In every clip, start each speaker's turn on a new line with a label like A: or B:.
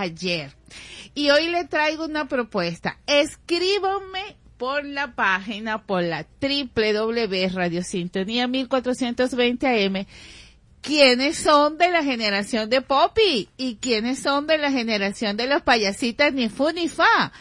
A: ayer. Y hoy le traigo una propuesta. Escríbame por la página, por la www Radio Sintonía 1420 AM, quiénes son de la generación de Poppy y quiénes son de la generación de los payasitas ni fu ni fa.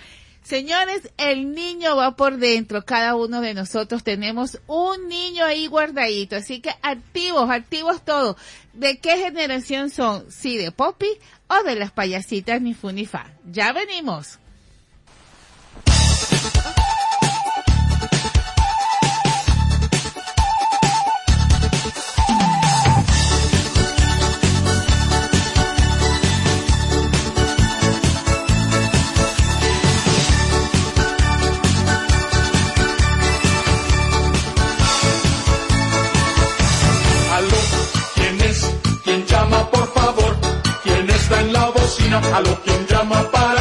A: Señores, el niño va por dentro. Cada uno de nosotros tenemos un niño ahí guardadito. Así que activos, activos todos. ¿De qué generación son? ¿Sí de Poppy o de las payasitas ni fu ni fa? Ya venimos.
B: A lo quien llama para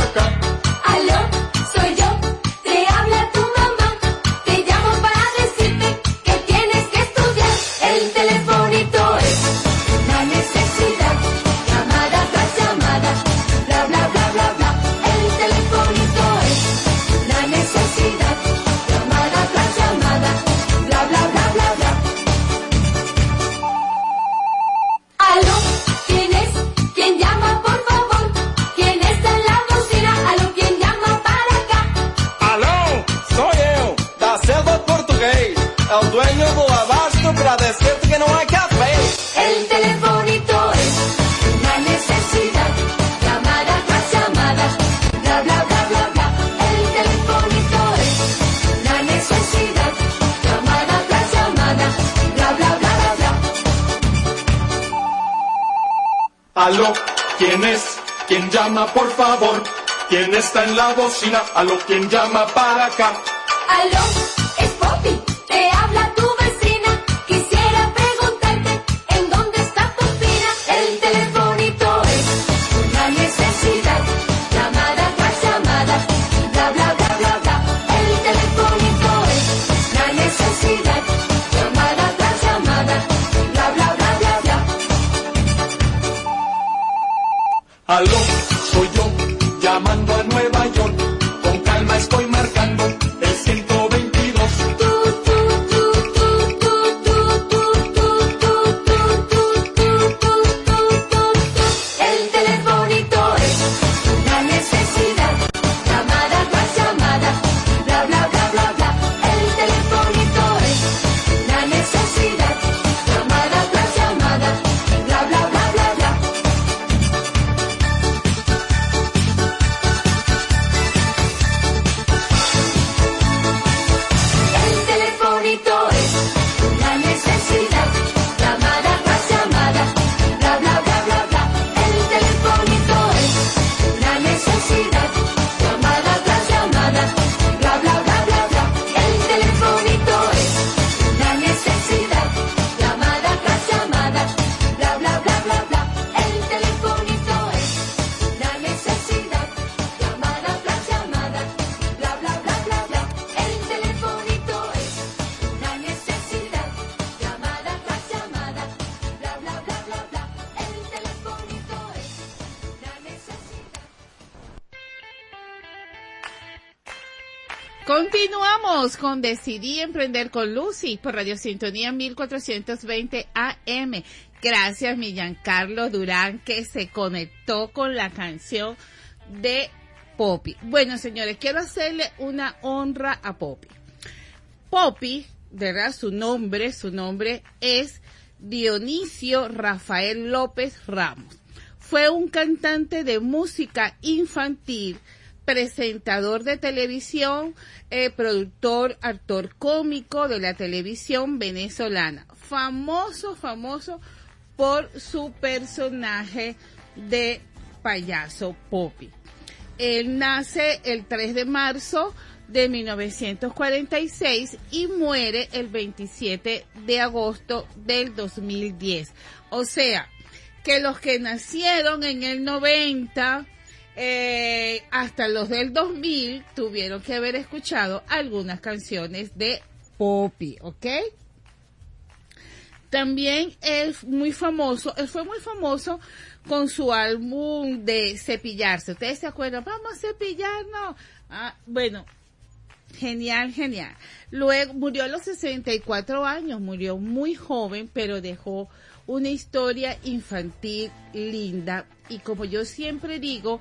B: acá. por favor. ¿Quién está en la bocina? A lo quien llama para acá.
C: Aló,
A: Decidí Emprender con Lucy por Radio Sintonía 1420 AM. Gracias, mi Giancarlo Durán, que se conectó con la canción de Poppy. Bueno, señores, quiero hacerle una honra a Poppy. Poppy, ¿verdad? Su nombre, su nombre es Dionisio Rafael López Ramos. Fue un cantante de música infantil, presentador de televisión, eh, productor, actor cómico de la televisión venezolana. Famoso, famoso por su personaje de payaso Poppy. Él nace el 3 de marzo de 1946 y muere el 27 de agosto del 2010. O sea, que los que nacieron en el 90 eh, hasta los del 2000 tuvieron que haber escuchado algunas canciones de Poppy, ¿ok? También es muy famoso, él fue muy famoso con su álbum de cepillarse. ¿Ustedes se acuerdan? Vamos a cepillarnos. Ah, bueno, genial, genial. Luego murió a los 64 años, murió muy joven, pero dejó una historia infantil linda. Y como yo siempre digo,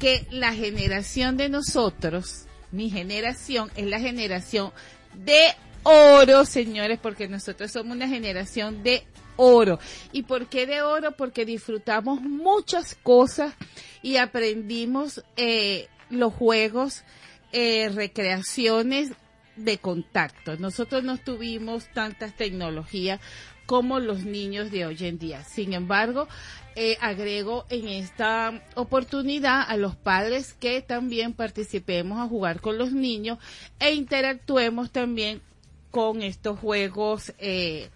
A: que la generación de nosotros, mi generación, es la generación de oro, señores, porque nosotros somos una generación de oro. ¿Y por qué de oro? Porque disfrutamos muchas cosas y aprendimos eh, los juegos, eh, recreaciones de contacto. Nosotros no tuvimos tantas tecnologías como los niños de hoy en día. Sin embargo, eh, agrego en esta oportunidad a los padres que también participemos a jugar con los niños e interactuemos también con estos juegos eh,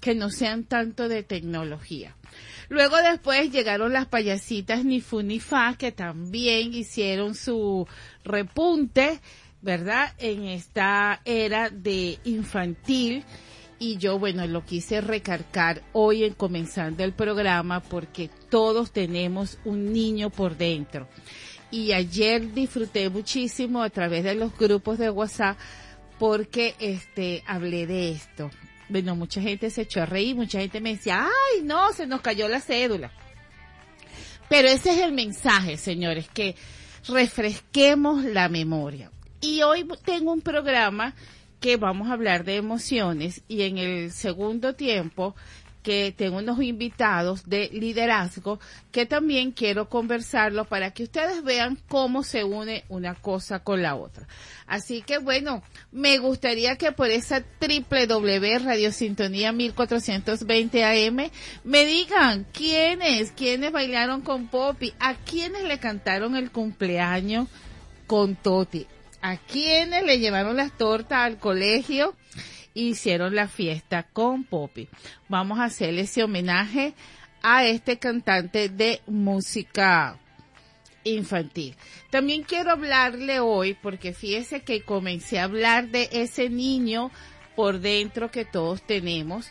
A: que no sean tanto de tecnología. Luego después llegaron las payasitas ni fu ni fa que también hicieron su repunte, ¿verdad? En esta era de infantil y yo, bueno, lo quise recargar hoy en comenzando el programa porque todos tenemos un niño por dentro. Y ayer disfruté muchísimo a través de los grupos de WhatsApp porque este hablé de esto. Bueno, mucha gente se echó a reír, mucha gente me decía, ay, no, se nos cayó la cédula. Pero ese es el mensaje, señores, que refresquemos la memoria. Y hoy tengo un programa que vamos a hablar de emociones y en el segundo tiempo que tengo unos invitados de liderazgo que también quiero conversarlo para que ustedes vean cómo se une una cosa con la otra. Así que bueno, me gustaría que por esa W Radio Sintonía 1420 AM me digan quiénes, quiénes bailaron con Poppy, a quiénes le cantaron el cumpleaños con Toti a quienes le llevaron las tortas al colegio hicieron la fiesta con Poppy. Vamos a hacerle ese homenaje a este cantante de música infantil. También quiero hablarle hoy, porque fíjese que comencé a hablar de ese niño por dentro que todos tenemos.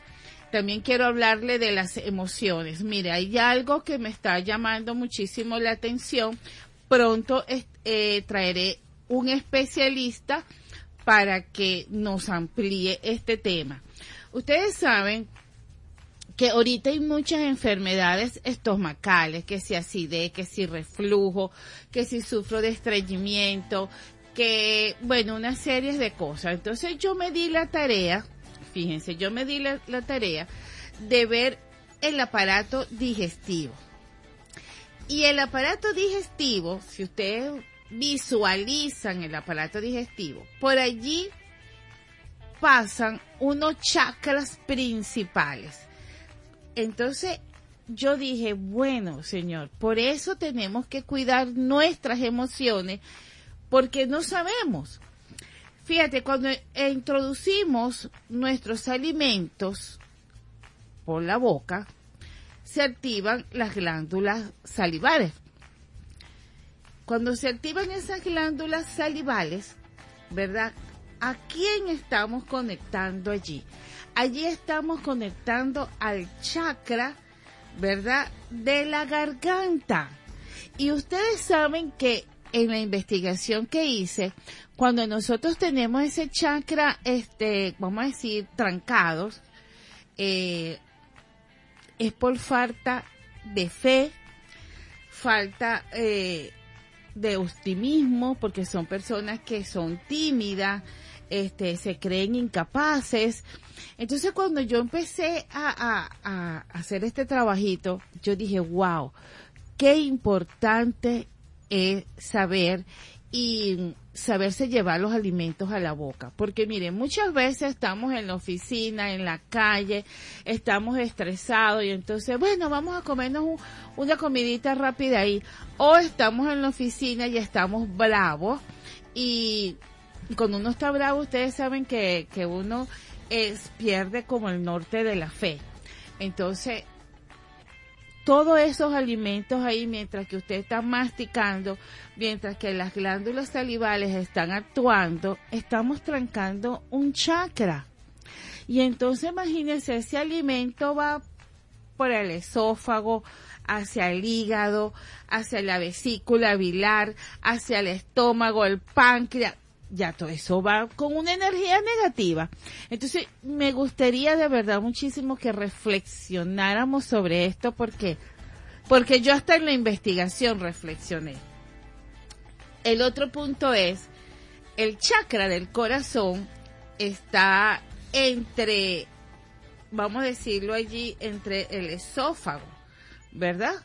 A: También quiero hablarle de las emociones. Mire, hay algo que me está llamando muchísimo la atención. Pronto eh, traeré un especialista para que nos amplíe este tema. Ustedes saben que ahorita hay muchas enfermedades estomacales, que si acidez, que si reflujo, que si sufro de estreñimiento, que, bueno, una serie de cosas. Entonces yo me di la tarea, fíjense, yo me di la, la tarea de ver el aparato digestivo. Y el aparato digestivo, si ustedes visualizan el aparato digestivo, por allí pasan unos chakras principales. Entonces yo dije, bueno, Señor, por eso tenemos que cuidar nuestras emociones, porque no sabemos. Fíjate, cuando introducimos nuestros alimentos por la boca, se activan las glándulas salivares. Cuando se activan esas glándulas salivales, ¿verdad? ¿A quién estamos conectando allí? Allí estamos conectando al chakra, ¿verdad? De la garganta. Y ustedes saben que en la investigación que hice, cuando nosotros tenemos ese chakra, este, vamos a decir, trancados, eh, es por falta de fe, falta eh, de optimismo porque son personas que son tímidas, este, se creen incapaces. Entonces cuando yo empecé a, a, hacer este trabajito, yo dije, wow, qué importante es saber y saberse llevar los alimentos a la boca. Porque miren, muchas veces estamos en la oficina, en la calle, estamos estresados y entonces, bueno, vamos a comernos una comidita rápida ahí. O estamos en la oficina y estamos bravos y, cuando uno está bravo, ustedes saben que, que uno es, pierde como el norte de la fe. Entonces, todos esos alimentos ahí mientras que usted está masticando, mientras que las glándulas salivales están actuando, estamos trancando un chakra. Y entonces imagínense, ese alimento va por el esófago, hacia el hígado, hacia la vesícula biliar, hacia el estómago, el páncreas, ya todo eso va con una energía negativa. Entonces, me gustaría de verdad muchísimo que reflexionáramos sobre esto porque, porque yo hasta en la investigación reflexioné. El otro punto es, el chakra del corazón está entre, vamos a decirlo allí, entre el esófago, ¿verdad?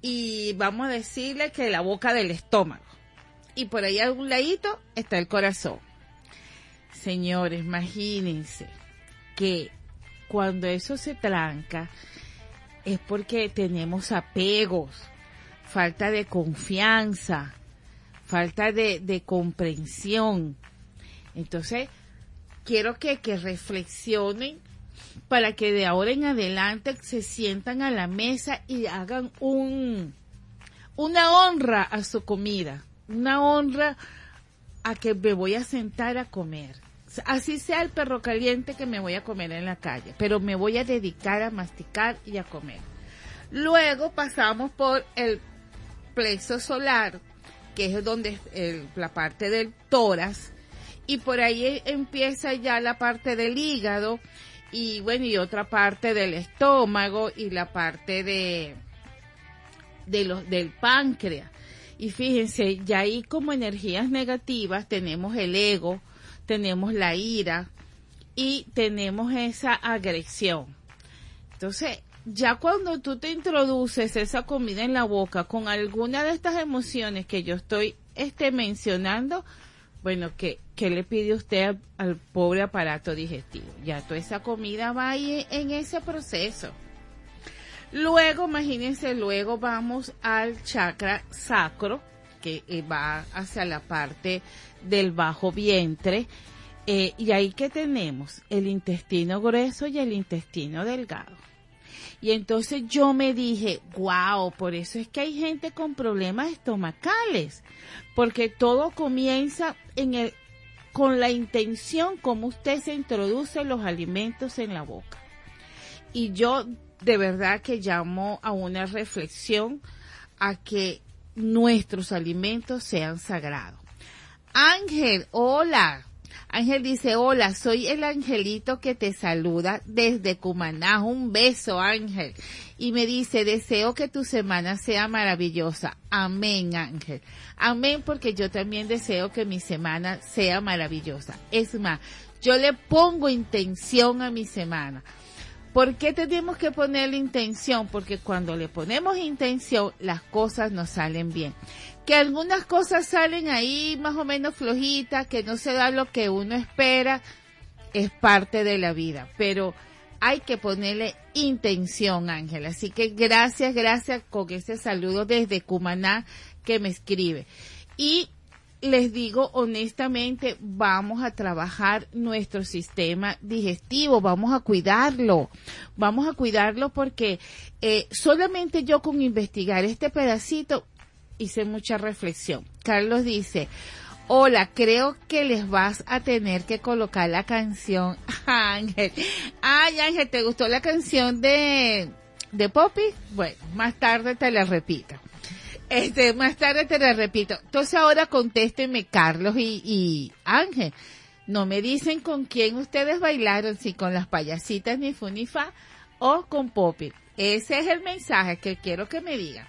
A: Y vamos a decirle que la boca del estómago y por ahí a un ladito está el corazón. Señores, imagínense que cuando eso se tranca es porque tenemos apegos, falta de confianza, falta de, comprensión. Entonces, quiero que, que reflexionen para que de ahora en adelante se sientan a la mesa y hagan un, una honra a su comida una honra a que me voy a sentar a comer. Así sea el perro caliente que me voy a comer en la calle, pero me voy a dedicar a masticar y a comer. Luego pasamos por el plexo solar, que es donde la parte del tórax, y por ahí empieza ya la parte del hígado, y bueno, y otra parte del estómago y la parte de, de los, del páncreas. Y fíjense, ya ahí como energías negativas tenemos el ego, tenemos la ira y tenemos esa agresión. Entonces, ya cuando tú te introduces esa comida en la boca con alguna de estas emociones que yo estoy este, mencionando, bueno, ¿qué, ¿qué le pide usted al, pobre aparato digestivo? Ya toda esa comida va ahí en ese proceso. Luego, imagínense, luego vamos al chakra sacro, que eh, va hacia la parte del bajo vientre. Eh, y ahí que tenemos el intestino grueso y el intestino delgado. Y entonces yo me dije, wow, por eso es que hay gente con problemas estomacales, porque todo comienza en el, con la intención como usted se introduce los alimentos en la boca. Y yo de verdad que llamo a una reflexión a que nuestros alimentos sean sagrados. Ángel, hola. Ángel dice, hola, soy el angelito que te saluda desde Cumaná. Un beso, Ángel. Y me dice, deseo que tu semana sea maravillosa. Amén, Ángel. Amén, porque yo también deseo que mi semana sea maravillosa. Es más, yo le pongo intención a mi semana. ¿Por qué tenemos que poner la intención? Porque cuando le ponemos intención, las cosas nos salen bien. Que algunas cosas salen ahí más o menos flojitas, que no se da lo que uno espera, es parte de la vida. Pero hay que ponerle intención, Ángela. Así que gracias, gracias con ese saludo desde Cumaná que me escribe. Y les digo honestamente, vamos a trabajar nuestro sistema digestivo, vamos a cuidarlo, vamos a cuidarlo porque eh, solamente yo con investigar este pedacito hice mucha reflexión. Carlos dice, hola, creo que les vas a tener que colocar la canción Ángel. Ay, Ángel, ¿te gustó la canción de, de Poppy? Bueno, más tarde te la repito. Este, más tarde te lo repito. Entonces ahora contésteme Carlos y, Ángel. No me dicen con quién ustedes bailaron, si con las payasitas ni Funifa o con Poppy. Ese es el mensaje que quiero que me digan.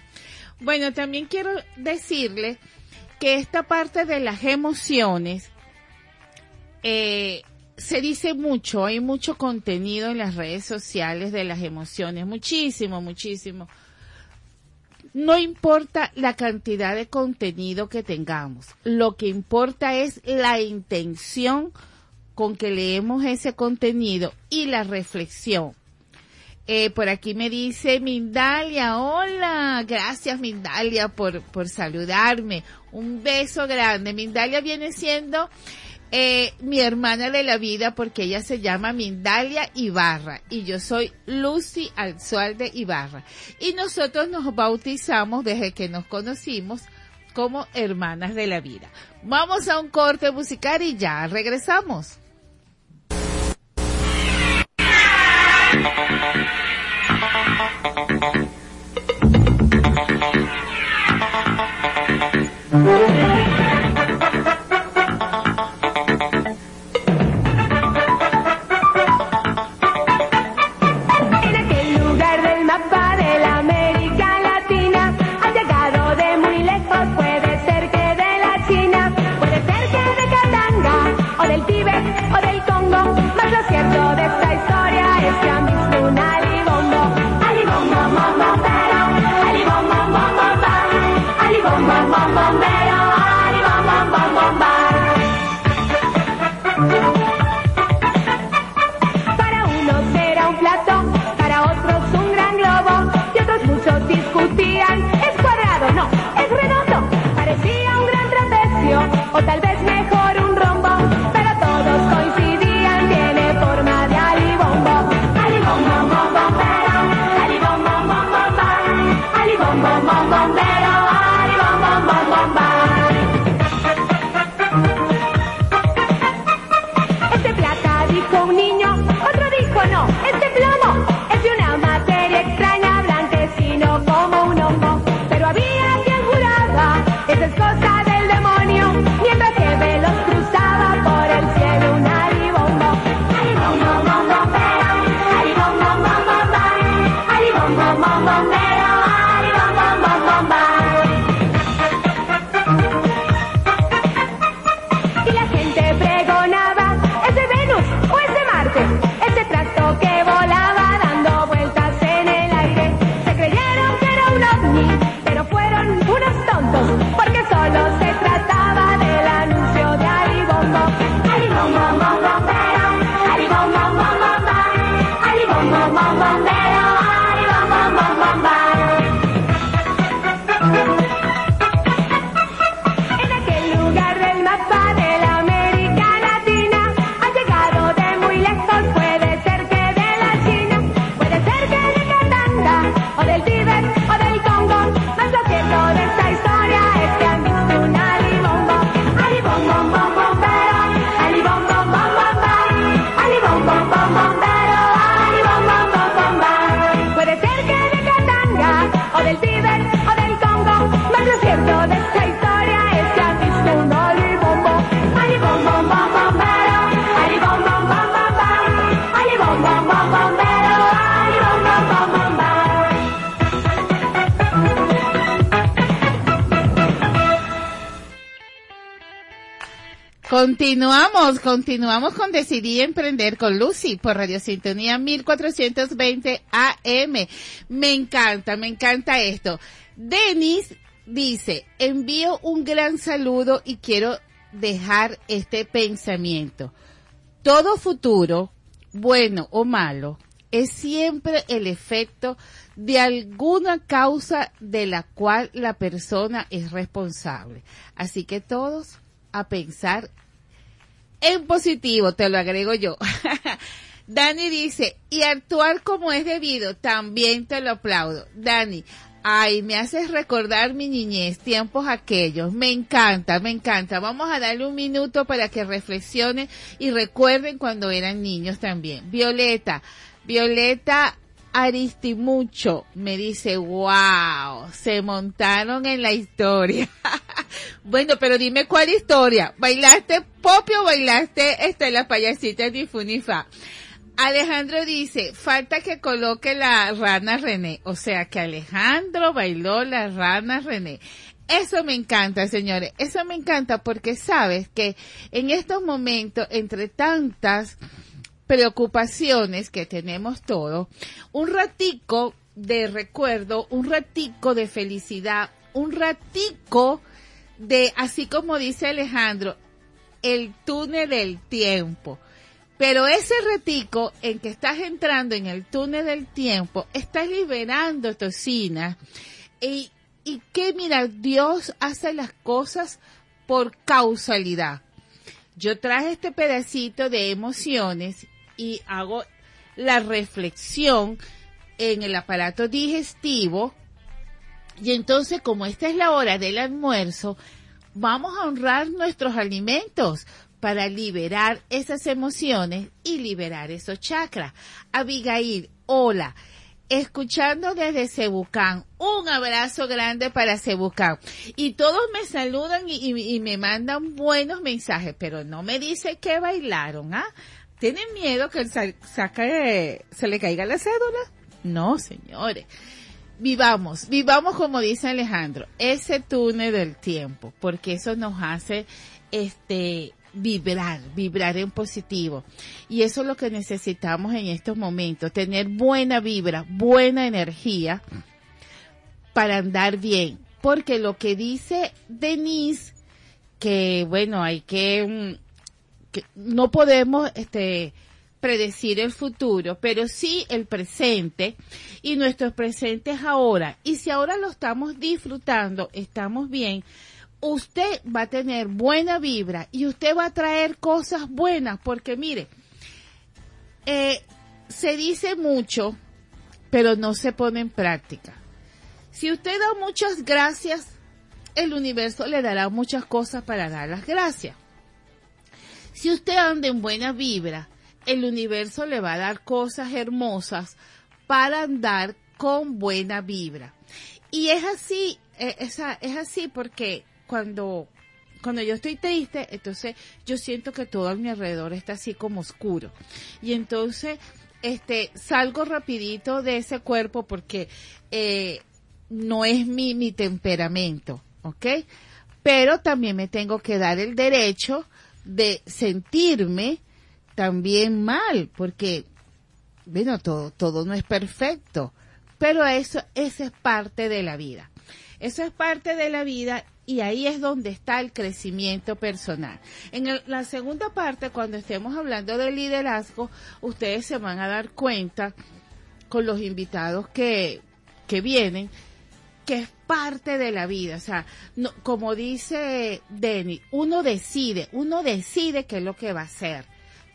A: Bueno, también quiero decirle que esta parte de las emociones eh, se dice mucho, hay mucho contenido en las redes sociales de las emociones, muchísimo, muchísimo no importa la cantidad de contenido que tengamos, lo que importa es la intención con que leemos ese contenido y la reflexión. Eh, por aquí me dice Mindalia, hola, gracias Mindalia por, por saludarme, un beso grande. Mindalia viene siendo eh, mi hermana de la vida porque ella se llama Mindalia Ibarra y yo soy Lucy Alzualde Ibarra. Y nosotros nos bautizamos desde que nos conocimos como hermanas de la vida. Vamos a un corte musical y ya regresamos. Continuamos, continuamos con Decidí Emprender con Lucy por Radio Sintonía 1420 AM. Me encanta, me encanta esto. Denis dice, envío un gran saludo y quiero dejar este pensamiento. Todo futuro, bueno o malo, es siempre el efecto de alguna causa de la cual la persona es responsable. Así que todos a pensar en positivo, te lo agrego yo. Dani dice, y actuar como es debido, también te lo aplaudo. Dani, ay, me haces recordar mi niñez, tiempos aquellos. Me encanta, me encanta. Vamos a darle un minuto para que reflexionen y recuerden cuando eran niños también. Violeta, Violeta Aristimucho me dice, wow, se montaron en la historia. bueno, pero dime cuál historia. ¿Bailaste pop o bailaste este, la payasita de Funifa? Alejandro dice, falta que coloque la rana René. O sea que Alejandro bailó la rana René. Eso me encanta, señores. Eso me encanta porque sabes que en estos momentos, entre tantas preocupaciones que tenemos todos, un ratico de recuerdo, un ratico de felicidad, un ratico de, así como dice Alejandro, el túnel del tiempo. Pero ese ratico en que estás entrando en el túnel del tiempo, estás liberando toxinas. Y, y que mira, Dios hace las cosas por causalidad. Yo traje este pedacito de emociones y hago la reflexión en el aparato digestivo. Y entonces, como esta es la hora del almuerzo, vamos a honrar nuestros alimentos para liberar esas emociones y liberar esos chakras. Abigail, hola. escuchando desde Cebucán. Un abrazo grande para Cebucán. Y todos me saludan y, y- y me mandan buenos mensajes, pero no me dice que bailaron, ¿ah? ¿Tienen miedo que sa- saque- se le caiga la cédula? No, señores. Vivamos, vivamos como dice Alejandro, ese túnel del tiempo, porque eso nos hace, este, vibrar, vibrar en positivo. Y eso es lo que necesitamos en estos momentos, tener buena vibra, buena energía para andar bien. Porque lo que dice Denise, que bueno, hay que, mm, que no podemos, este, predecir el futuro, pero sí el presente y nuestros presentes ahora. Y si ahora lo estamos disfrutando, estamos bien, usted va a tener buena vibra y usted va a traer cosas buenas, porque mire, eh, se dice mucho, pero no se pone en práctica. Si usted da muchas gracias, el universo le dará muchas cosas para dar las gracias. Si usted anda en buena vibra, el universo le va a dar cosas hermosas para andar con buena vibra. Y es así, esa- es así porque cuando, cuando yo estoy triste, entonces yo siento que todo a mi alrededor está así como oscuro. Y entonces, este, salgo rapidito de ese cuerpo porque eh, no es mi, mi temperamento, ¿ok? Pero también me tengo que dar el derecho de sentirme también mal, porque, bueno, todo, todo no es perfecto, pero eso, eso es parte de la vida. Eso es parte de la vida y ahí es donde está el crecimiento personal. En la segunda parte, cuando estemos hablando de liderazgo, ustedes se van a dar cuenta con los invitados que, que vienen, que es parte de la vida. O sea, no, como dice Denny, uno decide, uno decide qué es lo que va a hacer.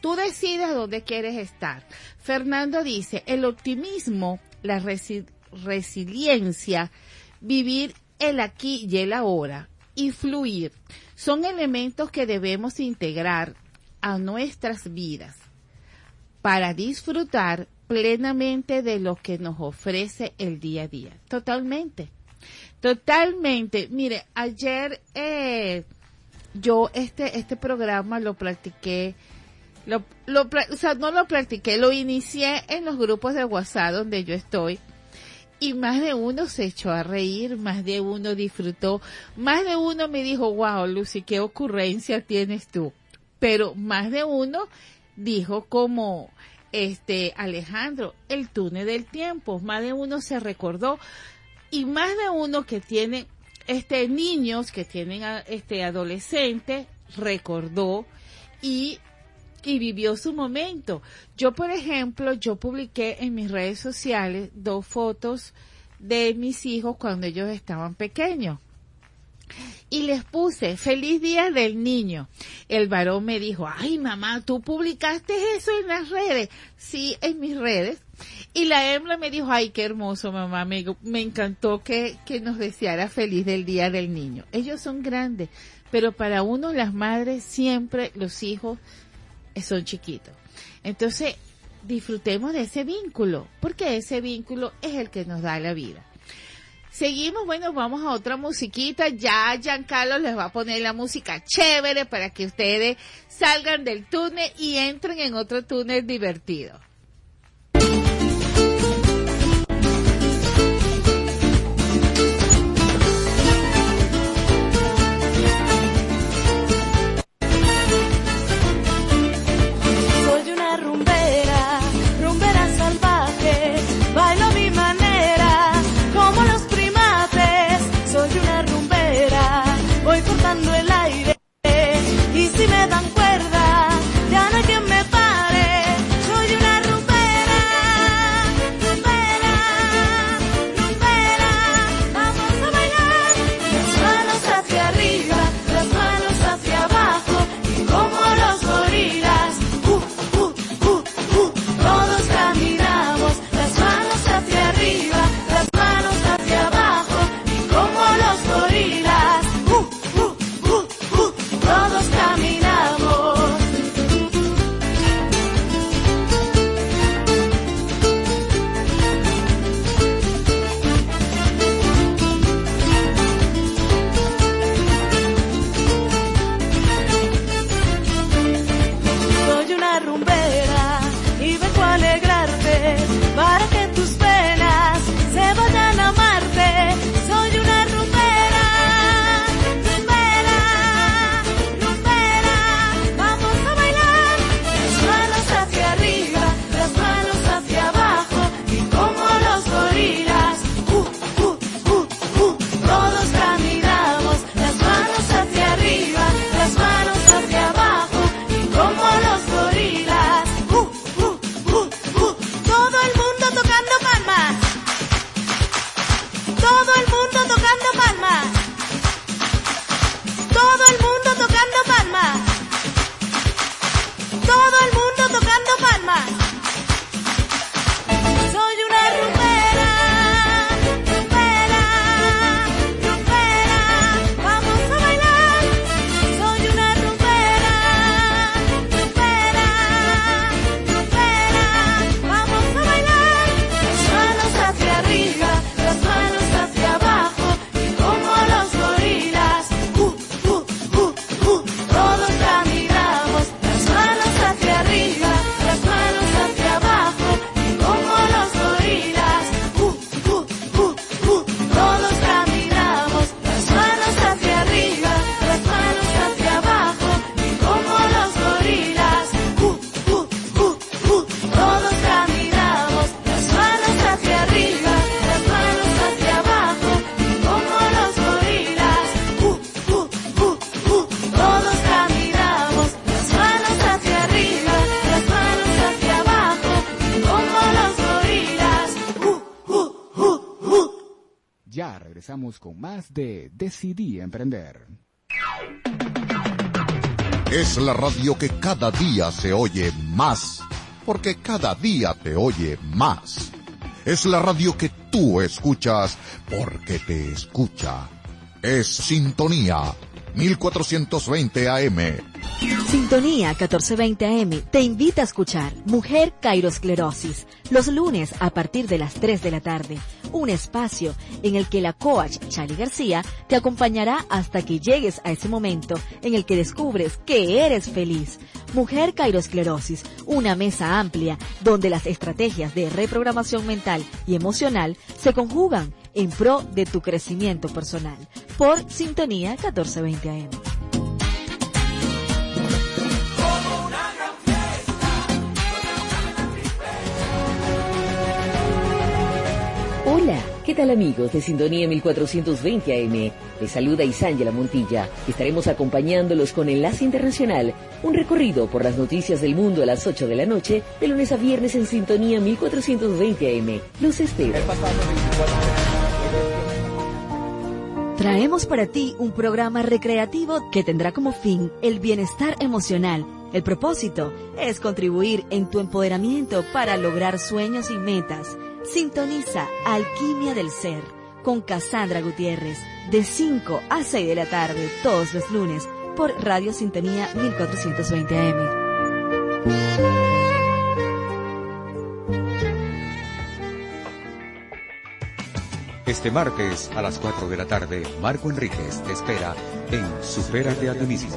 A: Tú decides dónde quieres estar. Fernando dice, el optimismo, la resi- resiliencia, vivir el aquí y el ahora y fluir son elementos que debemos integrar a nuestras vidas para disfrutar plenamente de lo que nos ofrece el día a día. Totalmente. Totalmente. Mire, ayer eh, yo este, este programa lo practiqué, lo, o sea, no lo practiqué, lo inicié en los grupos de WhatsApp donde yo estoy. Y más de uno se echó a reír, más de uno disfrutó, más de uno me dijo, wow, Lucy, qué ocurrencia tienes tú. Pero más de uno dijo como, este, Alejandro, el túnel del tiempo, más de uno se recordó y más de uno que tiene este niños que tienen este adolescente recordó y y vivió su momento. Yo, por ejemplo, yo publiqué en mis redes sociales dos fotos de mis hijos cuando ellos estaban pequeños. Y les puse, feliz día del niño. El varón me dijo, ay mamá, tú publicaste eso en las redes. Sí, en mis redes. Y la hembra me dijo, ay, qué hermoso mamá, me, me encantó que, que nos deseara feliz del día del niño. Ellos son grandes, pero para uno las madres siempre los hijos son chiquitos. Entonces, disfrutemos de ese vínculo, porque ese vínculo es el que nos da la vida. Seguimos, bueno, vamos a otra musiquita. Ya Giancarlo les va a poner la música chévere para que ustedes salgan del túnel y entren en otro túnel divertido.
D: Regresamos con más de Decidí Emprender.
E: Es la radio que cada día se oye más, porque cada día te oye más. Es la radio que tú escuchas porque te escucha. Es Sintonía 1420 AM.
F: Sintonía 1420 AM te invita a escuchar Mujer Cairosclerosis los lunes a partir de las 3 de la tarde. Un espacio en el que la coach Chali García te acompañará hasta que llegues a ese momento en el que descubres que eres feliz. Mujer Cairosclerosis, una mesa amplia donde las estrategias de reprogramación mental y emocional se conjugan en pro de tu crecimiento personal. Por Sintonía 1420 AM.
G: ¿Qué tal amigos de Sintonía 1420 AM? Les saluda Isángela Montilla. Estaremos acompañándolos con Enlace Internacional, un recorrido por las noticias del mundo a las 8 de la noche, de lunes a viernes en Sintonía 1420 AM. Los espero.
F: Traemos para ti un programa recreativo que tendrá como fin el bienestar emocional. El propósito es contribuir en tu empoderamiento para lograr sueños y metas. Sintoniza Alquimia del Ser con Cassandra Gutiérrez de 5 a 6 de la tarde todos los lunes por Radio Sintonía 1420 AM.
H: Este martes a las 4 de la tarde, Marco Enríquez te espera en Supérate a ti mismo,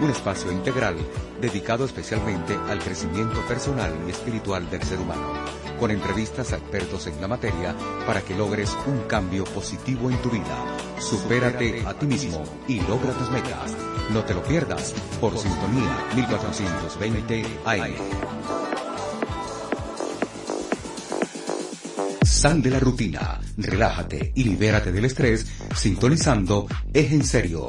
H: un espacio integral dedicado especialmente al crecimiento personal y espiritual del ser humano, con entrevistas a expertos en la materia para que logres un cambio positivo en tu vida. Supérate a ti mismo y logra tus metas. No te lo pierdas por Sintonía 1420 AM. Sal de la rutina, relájate y libérate del estrés sintonizando Es en serio,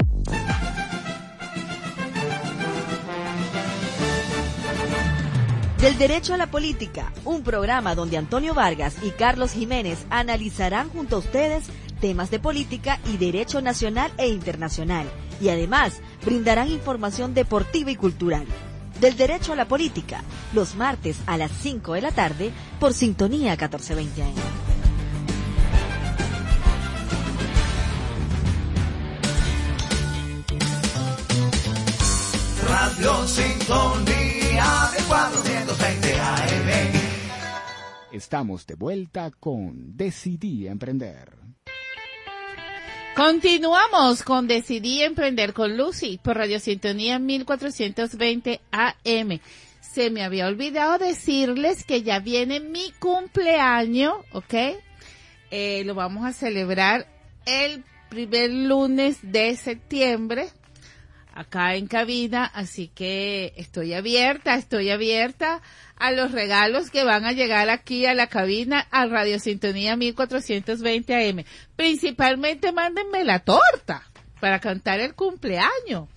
F: Del Derecho a la Política, un programa donde Antonio Vargas y Carlos Jiménez analizarán junto a ustedes temas de política y derecho nacional e internacional, y además brindarán información deportiva y cultural. Del Derecho a la Política, los martes a las 5 de la tarde por Sintonía 1420 AM.
I: Radio Sintonía de 420 AM.
D: Estamos de vuelta con Decidí Emprender.
A: Continuamos con Decidí Emprender con Lucy por Radio Sintonía 1420 AM. Se me había olvidado decirles que ya viene mi cumpleaños, ¿ok? Eh, lo vamos a celebrar el primer lunes de septiembre acá en cabina, así que estoy abierta, estoy abierta a los regalos que van a llegar aquí a la cabina a Radio Sintonía 1420 AM. Principalmente mándenme la torta para cantar el cumpleaños.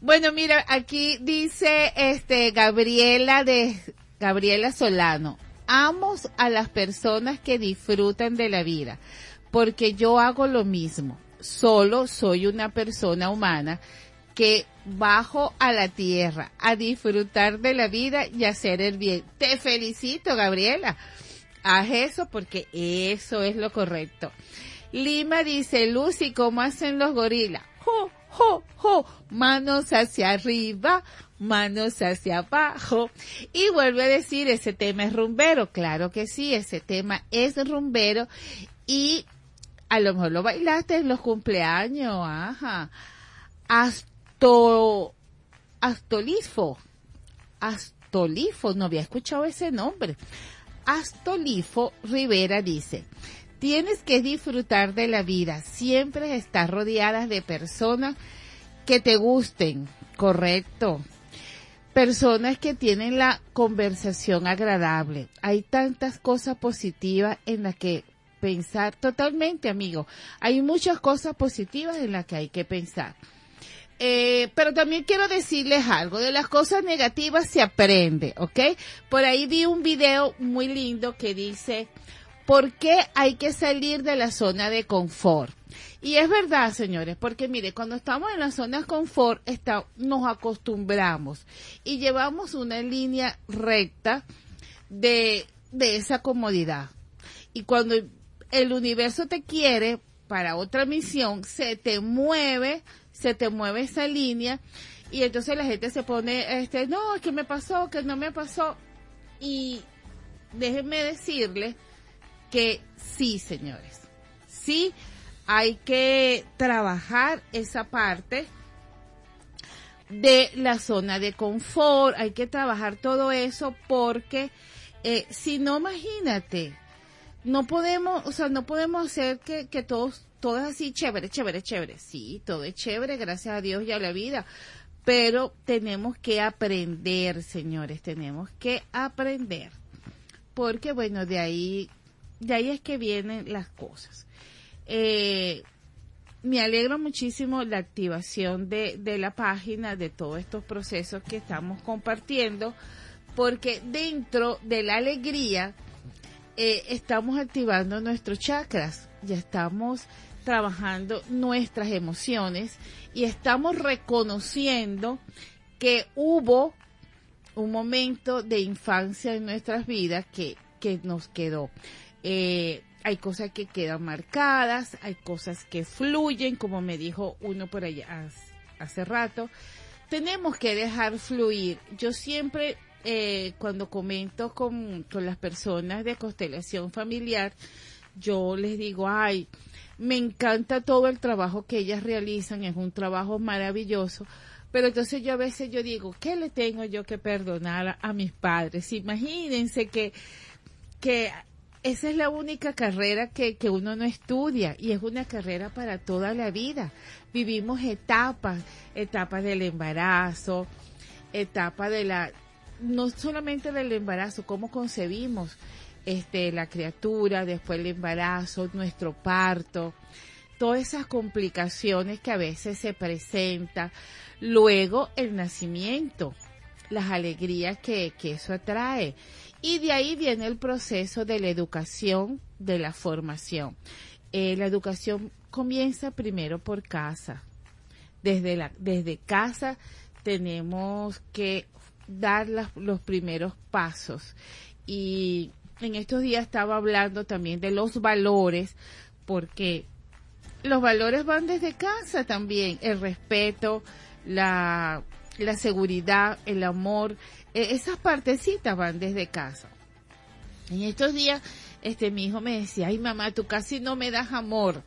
A: Bueno, mira, aquí dice este Gabriela de Gabriela Solano. Amos a las personas que disfrutan de la vida, porque yo hago lo mismo. Solo soy una persona humana que bajo a la tierra a disfrutar de la vida y hacer el bien. Te felicito, Gabriela. Haz eso porque eso es lo correcto. Lima dice, Lucy, ¿cómo hacen los gorilas? Jo, jo, jo, manos hacia arriba, manos hacia abajo. Y vuelve a decir, ese tema es rumbero. Claro que sí, ese tema es rumbero. Y a lo mejor lo bailaste en los cumpleaños, ajá. Asto, Astolifo, Astolifo, no había escuchado ese nombre. Astolifo Rivera dice, tienes que disfrutar de la vida, siempre estar rodeada de personas que te gusten, correcto. personas que tienen la conversación agradable. Hay tantas cosas positivas en las que pensar totalmente, amigo. Hay muchas cosas positivas en las que hay que pensar. Eh, pero también quiero decirles algo, de las cosas negativas se aprende, ¿ok? Por ahí vi un video muy lindo que dice, ¿por qué hay que salir de la zona de confort? Y es verdad, señores, porque mire, cuando estamos en la zona de confort, está, nos acostumbramos y llevamos una línea recta de, de esa comodidad. Y cuando el universo te quiere para otra misión, se te mueve, se te mueve esa línea y entonces la gente se pone, este, no, que me pasó, que no me pasó. Y déjenme decirles que sí, señores, sí hay que trabajar esa parte de la zona de confort, hay que trabajar todo eso porque eh, si no, imagínate, no podemos, o sea, no podemos hacer que, que todos, todo es así chévere, chévere, chévere. Sí, todo es chévere, gracias a Dios y a la vida. Pero tenemos que aprender, señores, tenemos que aprender. Porque, bueno, de ahí, de ahí es que vienen las cosas. Eh, me alegro muchísimo la activación de, de la página, de todos estos procesos que estamos compartiendo, porque dentro de la alegría, eh, estamos activando nuestros chakras, ya estamos trabajando nuestras emociones y estamos reconociendo que hubo un momento de infancia en nuestras vidas que, que nos quedó. Eh, hay cosas que quedan marcadas, hay cosas que fluyen, como me dijo uno por allá hace rato. Tenemos que dejar fluir. Yo siempre eh, cuando comento con, con las personas de constelación familiar, yo les digo, ay, me encanta todo el trabajo que ellas realizan, es un trabajo maravilloso, pero entonces yo a veces yo digo, ¿qué le tengo yo que perdonar a, mis padres? Imagínense que, que esa es la única carrera que, que uno no estudia y es una carrera para toda la vida. Vivimos etapas, etapas del embarazo, etapa de la, no solamente del embarazo, cómo concebimos este, la criatura, después el embarazo, nuestro parto, todas esas complicaciones que a veces se presentan, luego el nacimiento, las alegrías que, que eso atrae. Y de ahí viene el proceso de la educación, de la formación. Eh, la educación comienza primero por casa. Desde, la, desde casa tenemos que dar los primeros pasos. Y en estos días estaba hablando también de los valores, porque los valores van desde casa también, el respeto, la, la seguridad, el amor, eh, esas partecitas van desde casa. En estos días, este, mi hijo me decía, ay mamá, tú casi no me das amor.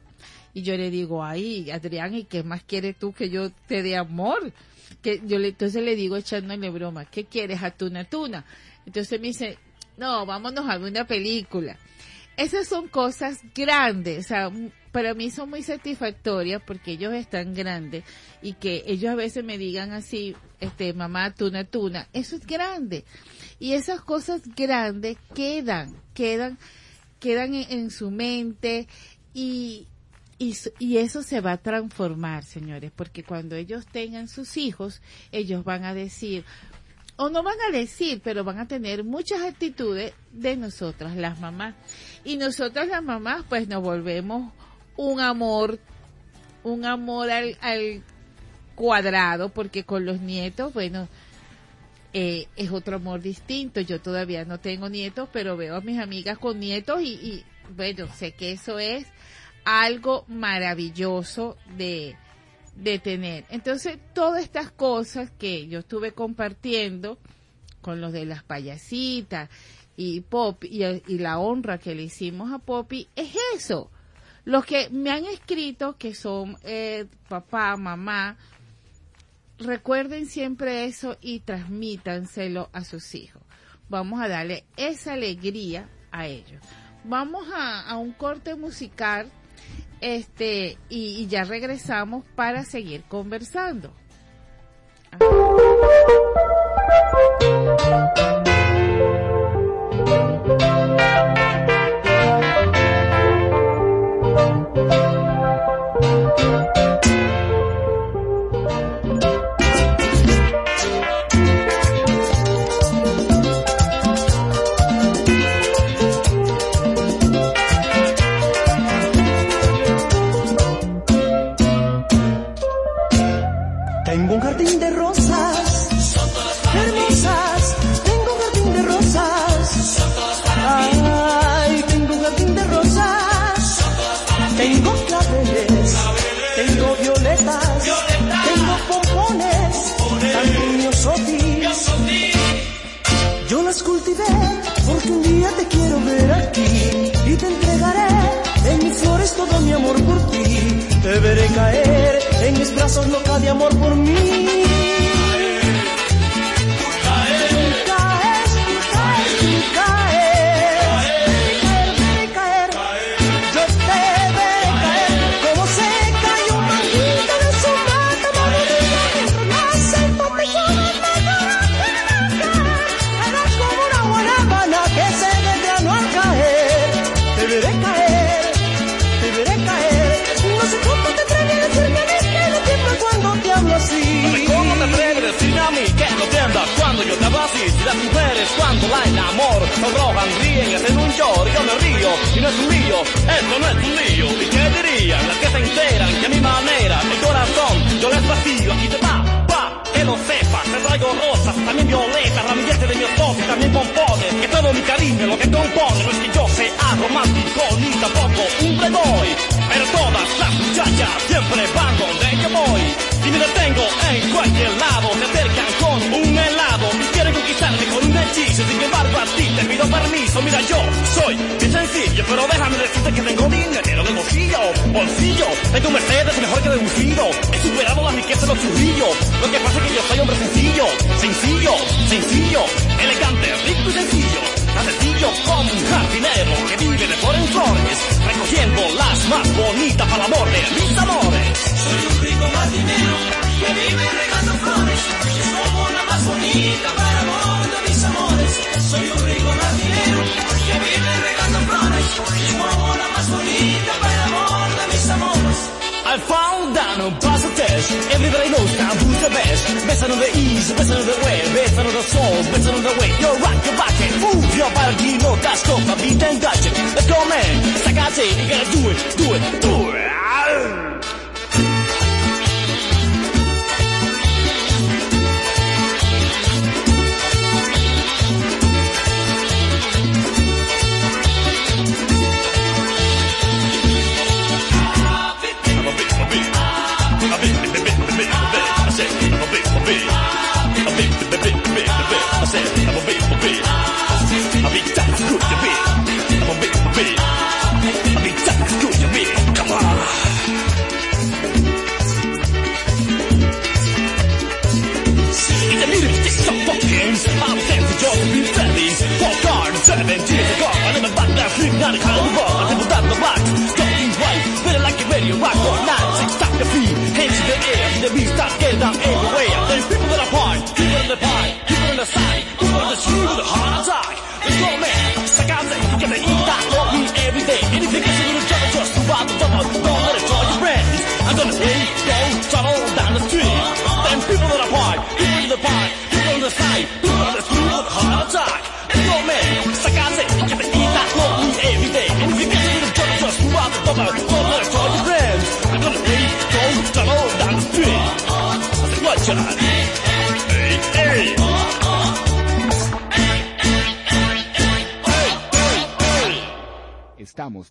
A: Y yo le digo, ay, Adrián, ¿y qué más quieres tú que yo te dé amor? Que yo le, entonces le digo echándole broma, ¿qué quieres? Atuna, tuna. Entonces me dice, no, vámonos a ver una película. Esas son cosas grandes, o sea, para mí son muy satisfactorias porque ellos están grandes y que ellos a veces me digan así, este, mamá, tuna, tuna, eso es grande. Y esas cosas grandes quedan, quedan, quedan en su mente y, y, y eso se va a transformar, señores, porque cuando ellos tengan sus hijos, ellos van a decir, o no van a decir, pero van a tener muchas actitudes de nosotras, las mamás. Y nosotras las mamás, pues nos volvemos un amor, un amor al, al cuadrado, porque con los nietos, bueno, eh, es otro amor distinto. Yo todavía no tengo nietos, pero veo a mis amigas con nietos y, y bueno, sé que eso es algo maravilloso de, de tener. Entonces, todas estas cosas que yo estuve compartiendo con los de las payasitas y Pop y, y la honra que le hicimos a Poppy es eso. Los que me han escrito que son eh, papá, mamá, recuerden siempre eso y transmítanselo a sus hijos. Vamos a darle esa alegría a ellos. Vamos a, a un corte musical este y, ya regresamos para seguir conversando. Ah.
J: Porque un día te quiero ver aquí y te entregaré en mis flores todo mi amor por ti. Te veré caer en mis brazos loca de amor por mí.
K: Y no es un lío, esto no es un lío. ¿Y qué dirían las que se enteran que a mi manera, mi corazón, yo les vacío aquí te va, va, que lo sepas, te traigo rosas, también violetas, ramilletes de mi esposo y también pompones, que todo mi cariño lo que compone no es que yo sea romántico ni tampoco un playboy, pero todas las muchachas siempre van donde yo voy. Y me detengo en cualquier lado, se acercan hechizo. Sin embargo, a ti te pido permiso. Mira, yo soy bien sencillo, pero déjame decirte que tengo dinero el bolsillo, bolsillo. Tengo un Mercedes mejor que deducido. He superado la riqueza de los churrillos. Lo que pasa es que yo soy hombre sencillo, sencillo, sencillo, elegante, rico y sencillo. Sencillo como un jardinero que vive de flor en flores, recogiendo las más bonitas para el amor de mis amores.
I: Soy un rico jardinero que vive regando flores. Es más bonita para de. Soy un rico jardinero que vive regando flores. Es como la más bonita para amor de mis amores.
K: I found down on Plaza Test. Everybody knows now who's the best. Best on the east, best on the west, best on the soul, best on the way. You're rock your back and move your body. No, that's not the beat and. Let's go, man. Sagate, you gotta do it, do it, do it. bee. A a bee, a bee, a bee. I said, I'm a bee, a bee. A bee, that good, a bee. I'm a bee, a bee. A bee, that good, a bee. Come on. In the middle of some fucking I'm sent to Jordan Green Valleys Four cars, seven years ago I live in Batman, sleep not of war I never done like a radio rock or not Six, stop your feet, hands in the air The beat starts getting down, ain't
D: away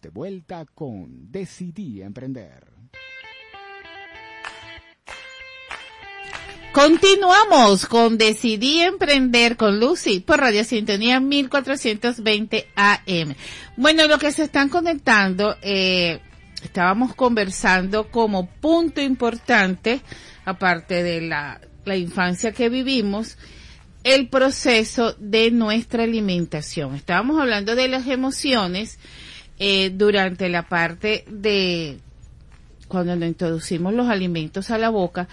D: de vuelta con Decidí Emprender.
A: Continuamos con Decidí Emprender con Lucy por Radio Sintonía 1420 AM. Bueno, lo que se están conectando, eh, estábamos conversando como punto importante, aparte de la, la infancia que vivimos, el proceso de nuestra alimentación. Estábamos hablando de las emociones eh, durante la parte de cuando nos introducimos los alimentos a la boca,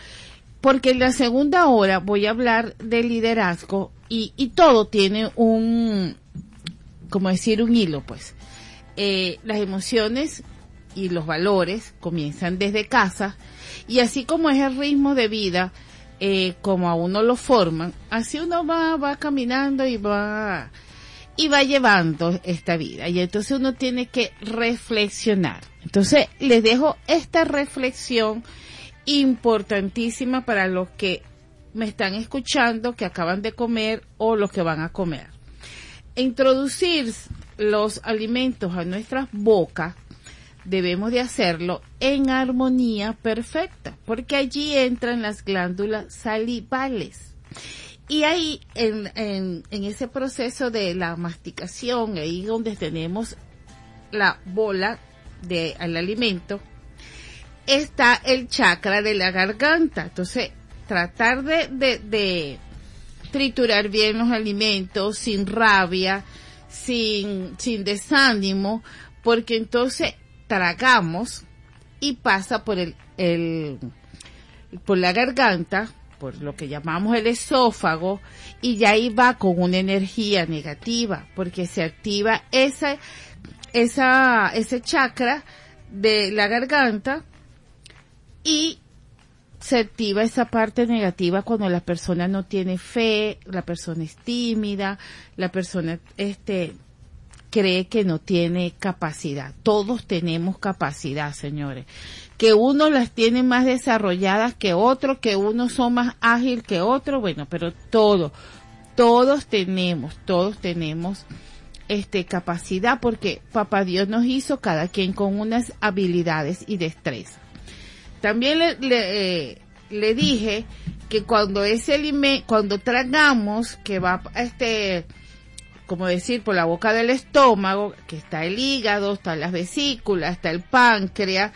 A: porque en la segunda hora voy a hablar de liderazgo y, y todo tiene un, como decir, un hilo, pues. Eh, las emociones y los valores comienzan desde casa y así como es el ritmo de vida, eh, como a uno lo forman, así uno va, va caminando y va, y va llevando esta vida. Y entonces uno tiene que reflexionar. Entonces les dejo esta reflexión importantísima para los que me están escuchando, que acaban de comer o los que van a comer. Introducir los alimentos a nuestras bocas debemos de hacerlo en armonía perfecta, porque allí entran las glándulas salivales. Y ahí, en, en, en ese proceso de la masticación, ahí donde tenemos la bola del alimento, está el chakra de la garganta. Entonces, tratar de, de, de triturar bien los alimentos sin rabia, sin, sin desánimo, porque entonces tragamos y pasa por el, el, por la garganta, por lo que llamamos el esófago, y ya ahí va con una energía negativa, porque se activa esa, esa, ese chakra de la garganta y se activa esa parte negativa cuando la persona no tiene fe, la persona es tímida, la persona este cree que no tiene capacidad. Todos tenemos capacidad, señores. Que unos las tienen más desarrolladas que otros, que unos son más ágil que otros, bueno, pero todo, todos tenemos, todos tenemos este capacidad porque papá Dios nos hizo cada quien con unas habilidades y destreza. También le, le, eh, le dije que cuando ese cuando tragamos, que va este como decir, por la boca del estómago, que está el hígado, están las vesículas, está el páncreas,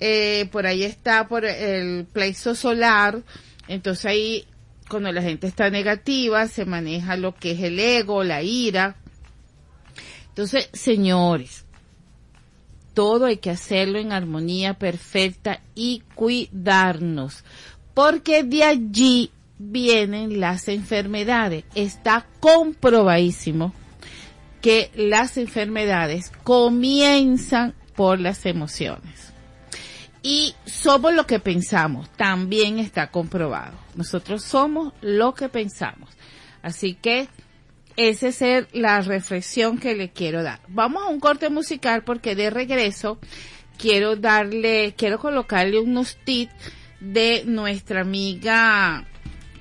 A: eh, por ahí está por el plexo solar, entonces ahí cuando la gente está negativa se maneja lo que es el ego, la ira. Entonces, señores, todo hay que hacerlo en armonía perfecta y cuidarnos, porque de allí vienen las enfermedades. Está comprobadísimo que las enfermedades comienzan por las emociones. Y somos lo que pensamos, también está comprobado. Nosotros somos lo que pensamos. Así que esa es la reflexión que le quiero dar. Vamos a un corte musical porque de regreso quiero darle, quiero colocarle unos tips de nuestra amiga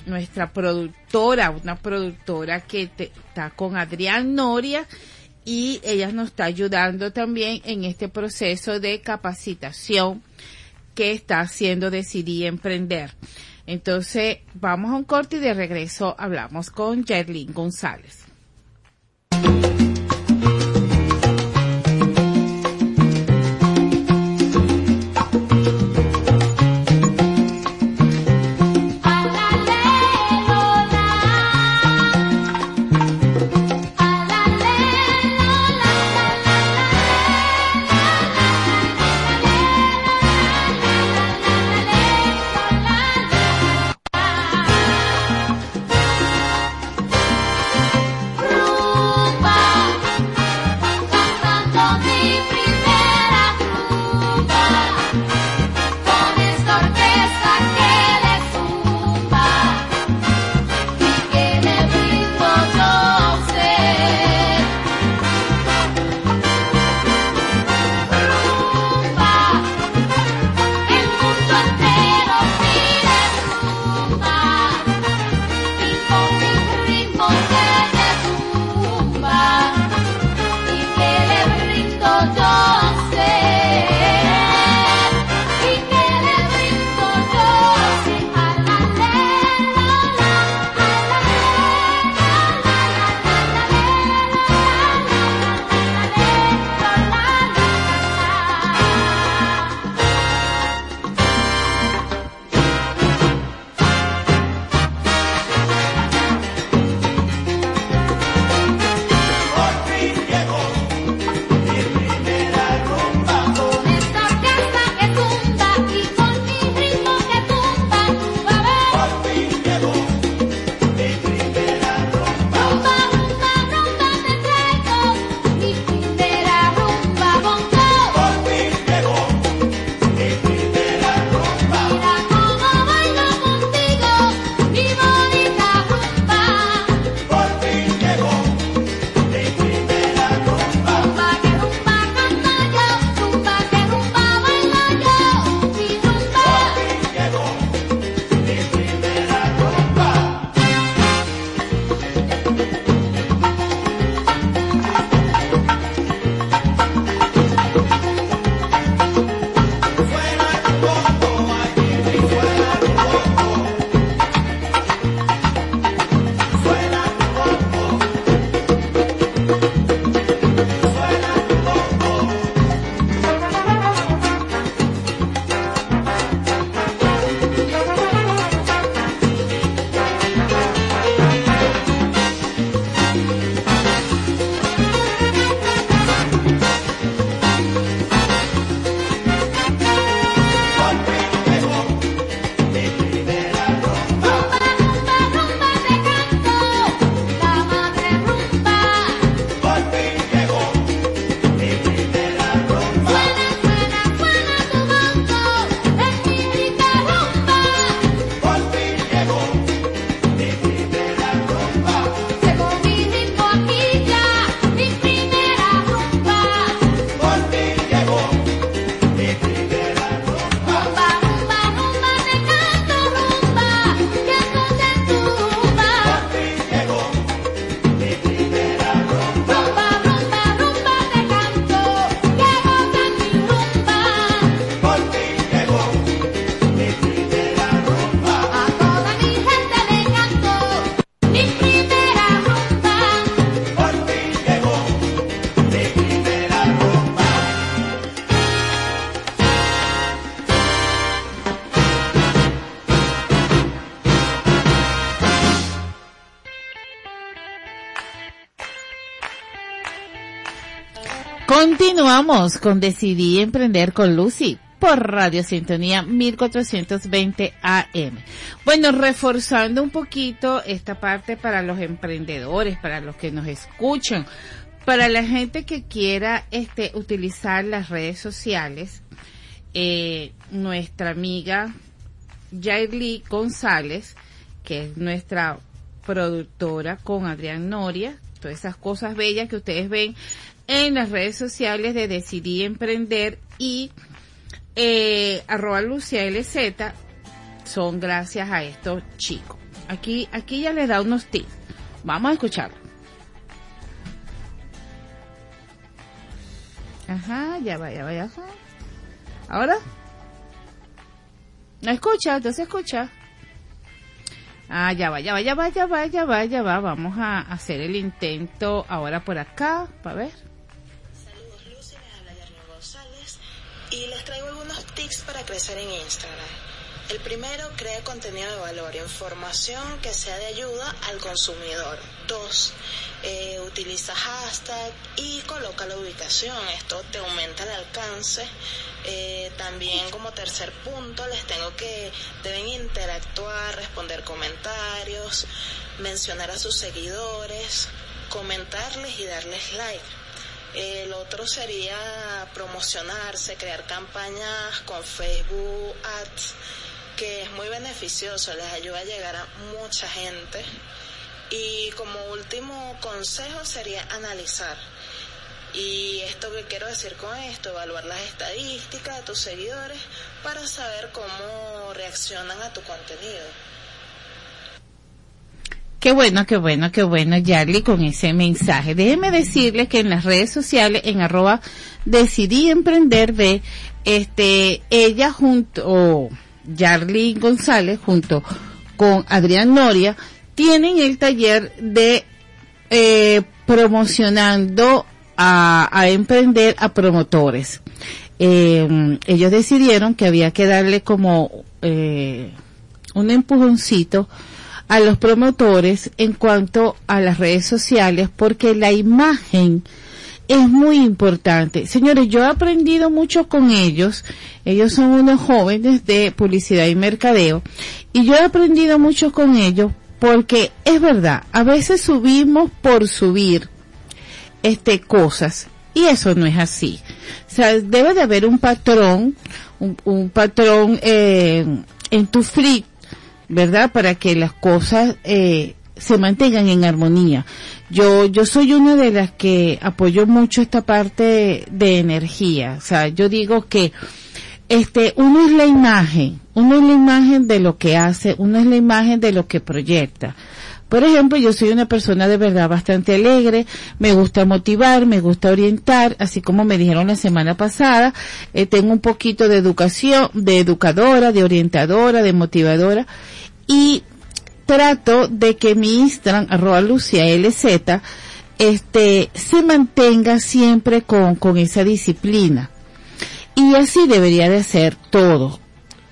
A: nuestra productora, una productora que está con Adrián Noria y ella nos está ayudando también en este proceso de capacitación que está haciendo Decidí Emprender. Entonces, vamos a un corte y de regreso hablamos con Jerlyn González. Continuamos con Decidí Emprender con Lucy por Radio Sintonía 1420 AM. Bueno, reforzando un poquito esta parte para los emprendedores, para los que nos escuchan, para la gente que quiera este utilizar las redes sociales, eh, nuestra amiga Jairly González, que es nuestra productora con Adrián Noria, todas esas cosas bellas que ustedes ven en las redes sociales de Decidí Emprender y eh, arroba Lucia LZ son gracias a estos chicos. Aquí, aquí ya les da unos tips. Vamos a escucharlo. Ajá, ya va, ya va, ya va. ¿Ahora? ¿No escucha? Entonces escucha. Ah, ya va, ya va, ya va, ya va, ya va, ya va. Vamos a hacer el intento ahora por acá, para ver.
L: Para crecer en Instagram. El primero, crea contenido de valor, información que sea de ayuda al consumidor. Dos, eh, utiliza hashtag y coloca la ubicación. Esto te aumenta el alcance. Eh, también como tercer punto les tengo que deben interactuar, responder comentarios, mencionar a sus seguidores, comentarles y darles like. El otro sería promocionarse, crear campañas con Facebook Ads, que es muy beneficioso, les ayuda a llegar a mucha gente. Y como último consejo sería analizar. Y esto que quiero decir con esto, evaluar las estadísticas de tus seguidores para saber cómo reaccionan a tu contenido.
A: Qué bueno, qué bueno, qué bueno, Yarly, con ese mensaje. Déjeme decirles que en las redes sociales, en arroba decidí emprender, ve, este, ella junto, o González, junto con Adrián Noria, tienen el taller de eh, promocionando a, a emprender a promotores. Eh, ellos decidieron que había que darle como eh, un empujoncito a los promotores en cuanto a las redes sociales porque la imagen es muy importante. Señores, yo he aprendido mucho con ellos. Ellos son unos jóvenes de publicidad y mercadeo. Y yo he aprendido mucho con ellos porque es verdad, a veces subimos por subir este cosas y eso no es así. O sea, debe de haber un patrón, un, un patrón eh, en tu feed, ¿verdad? Para que las cosas eh, se mantengan en armonía. Yo, yo soy una de las que apoyo mucho esta parte de energía. O sea, yo digo que este, uno es la imagen, uno es la imagen de lo que hace, uno es la imagen de lo que proyecta. Por ejemplo, yo soy una persona de verdad bastante alegre, me gusta motivar, me gusta orientar, así como me dijeron la semana pasada, eh, tengo un poquito de educación, de educadora, de orientadora, de motivadora, y trato de que mi Instagram, arroba Lucia LZ, este, se mantenga siempre con, con esa disciplina. Y así debería de ser todo,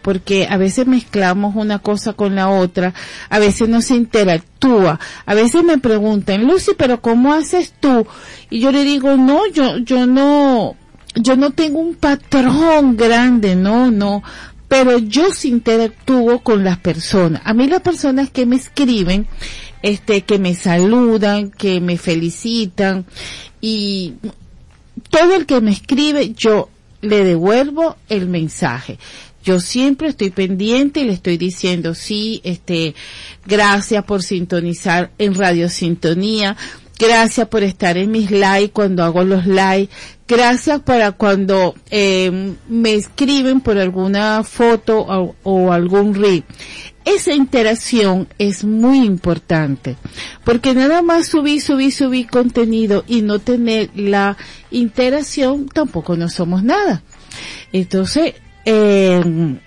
A: porque a veces mezclamos una cosa con la otra, a veces no se interactúa, a veces me preguntan, Lucy, pero ¿cómo haces tú? Y yo le digo, no, yo, yo no, yo no tengo un patrón grande, no, no, pero yo sí interactúo con las personas. A mí las personas que me escriben, este, que me saludan, que me felicitan y todo el que me escribe, yo le devuelvo el mensaje. Yo siempre estoy pendiente y le estoy diciendo, sí, este, gracias por sintonizar en Radio Sintonía, gracias por estar en mis likes cuando hago los likes, gracias para cuando eh, me escriben por alguna foto o, algún reel. Esa interacción es muy importante, porque nada más subir, subir, subir contenido y no tener la interacción, tampoco no somos nada. Entonces, eh,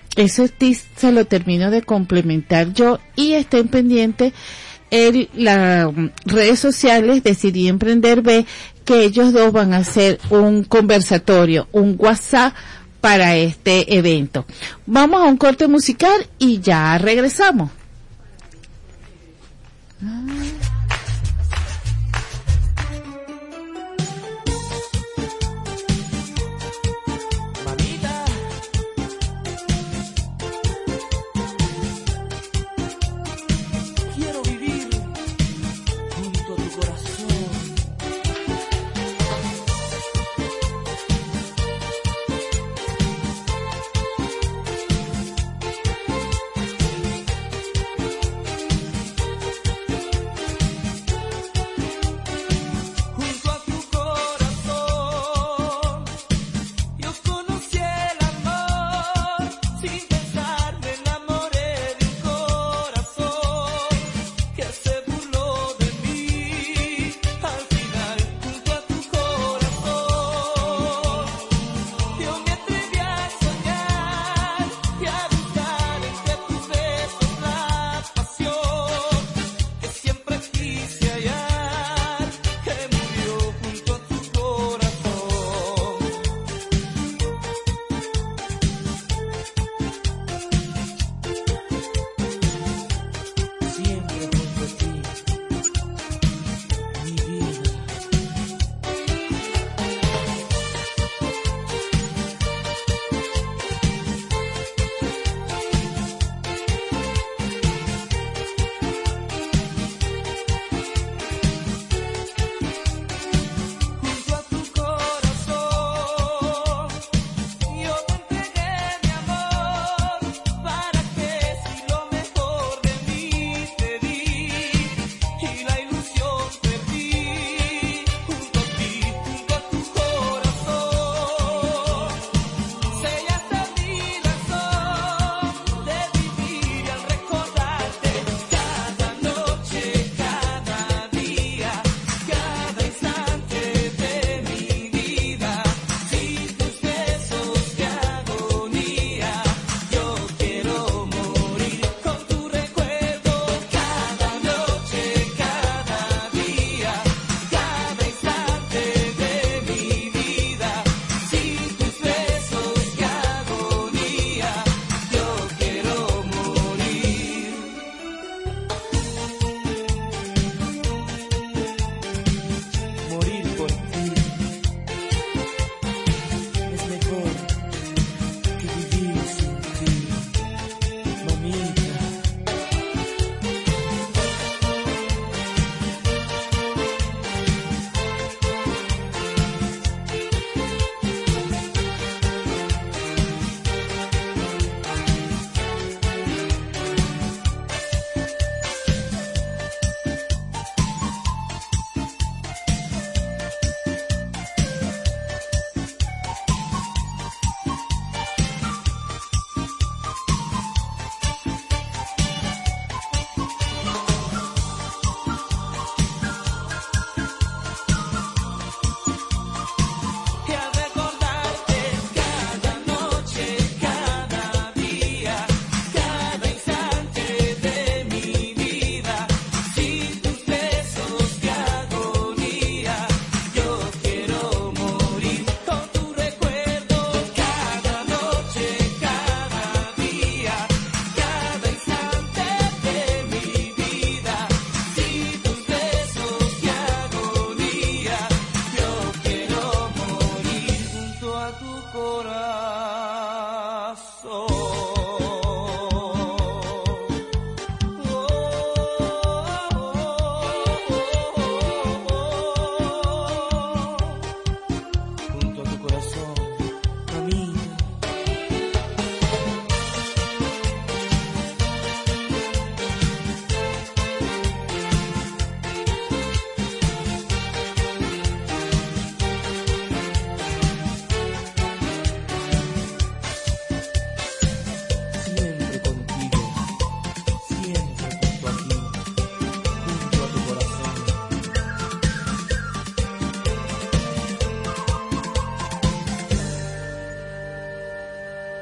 A: tip se lo termino de complementar yo y estén pendientes en las redes sociales Decidí Emprender B que ellos dos van a hacer un conversatorio, un WhatsApp para este evento. Vamos a un corte musical y ya regresamos.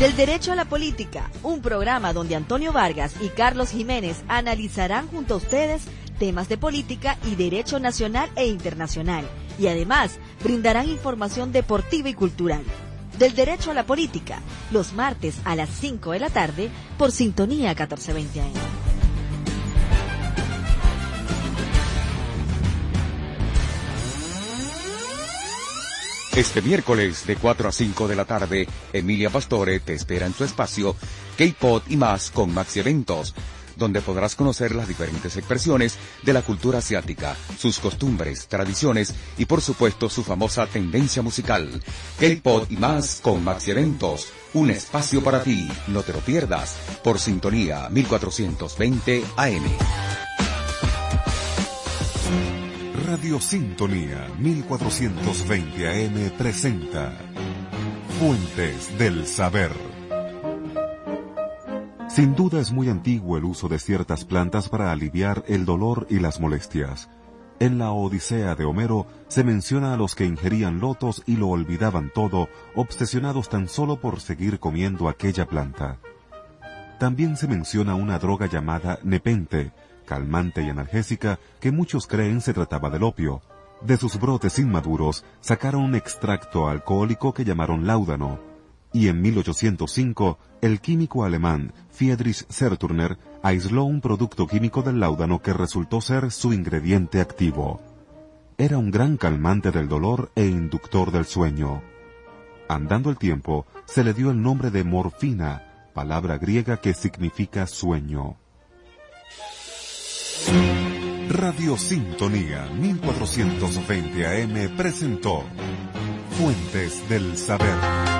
F: Del Derecho a la Política, un programa donde Antonio Vargas y Carlos Jiménez analizarán junto a ustedes temas de política y derecho nacional e internacional, y además brindarán información deportiva y cultural. Del Derecho a la Política, los martes a las 5 de la tarde por Sintonía 1420 AM.
H: Este miércoles de 4 a 5 de la tarde, Emilia Pastore te espera en su espacio K-Pod y más con Maxi Eventos, donde podrás conocer las diferentes expresiones de la cultura asiática, sus costumbres, tradiciones y por supuesto su famosa tendencia musical. K-Pod y más con Maxi Eventos, un espacio para ti, no te lo pierdas, por sintonía 1420 AM.
M: Radio Sintonía 1420 AM presenta Fuentes del Saber. Sin duda es muy antiguo el uso de ciertas plantas para aliviar el dolor y las molestias. En la Odisea de Homero se menciona a los que ingerían lotos y lo olvidaban todo, obsesionados tan solo por seguir comiendo aquella planta. También se menciona una droga llamada nepente, calmante y analgésica que muchos creen se trataba del opio. De sus brotes inmaduros sacaron un extracto alcohólico que llamaron láudano. Y en 1805, el químico alemán Friedrich Serturner aisló un producto químico del láudano que resultó ser su ingrediente activo. Era un gran calmante del dolor e inductor del sueño. Andando el tiempo, se le dio el nombre de morfina, palabra griega que significa sueño. Radio Sintonía 1420 AM presentó Fuentes del Saber.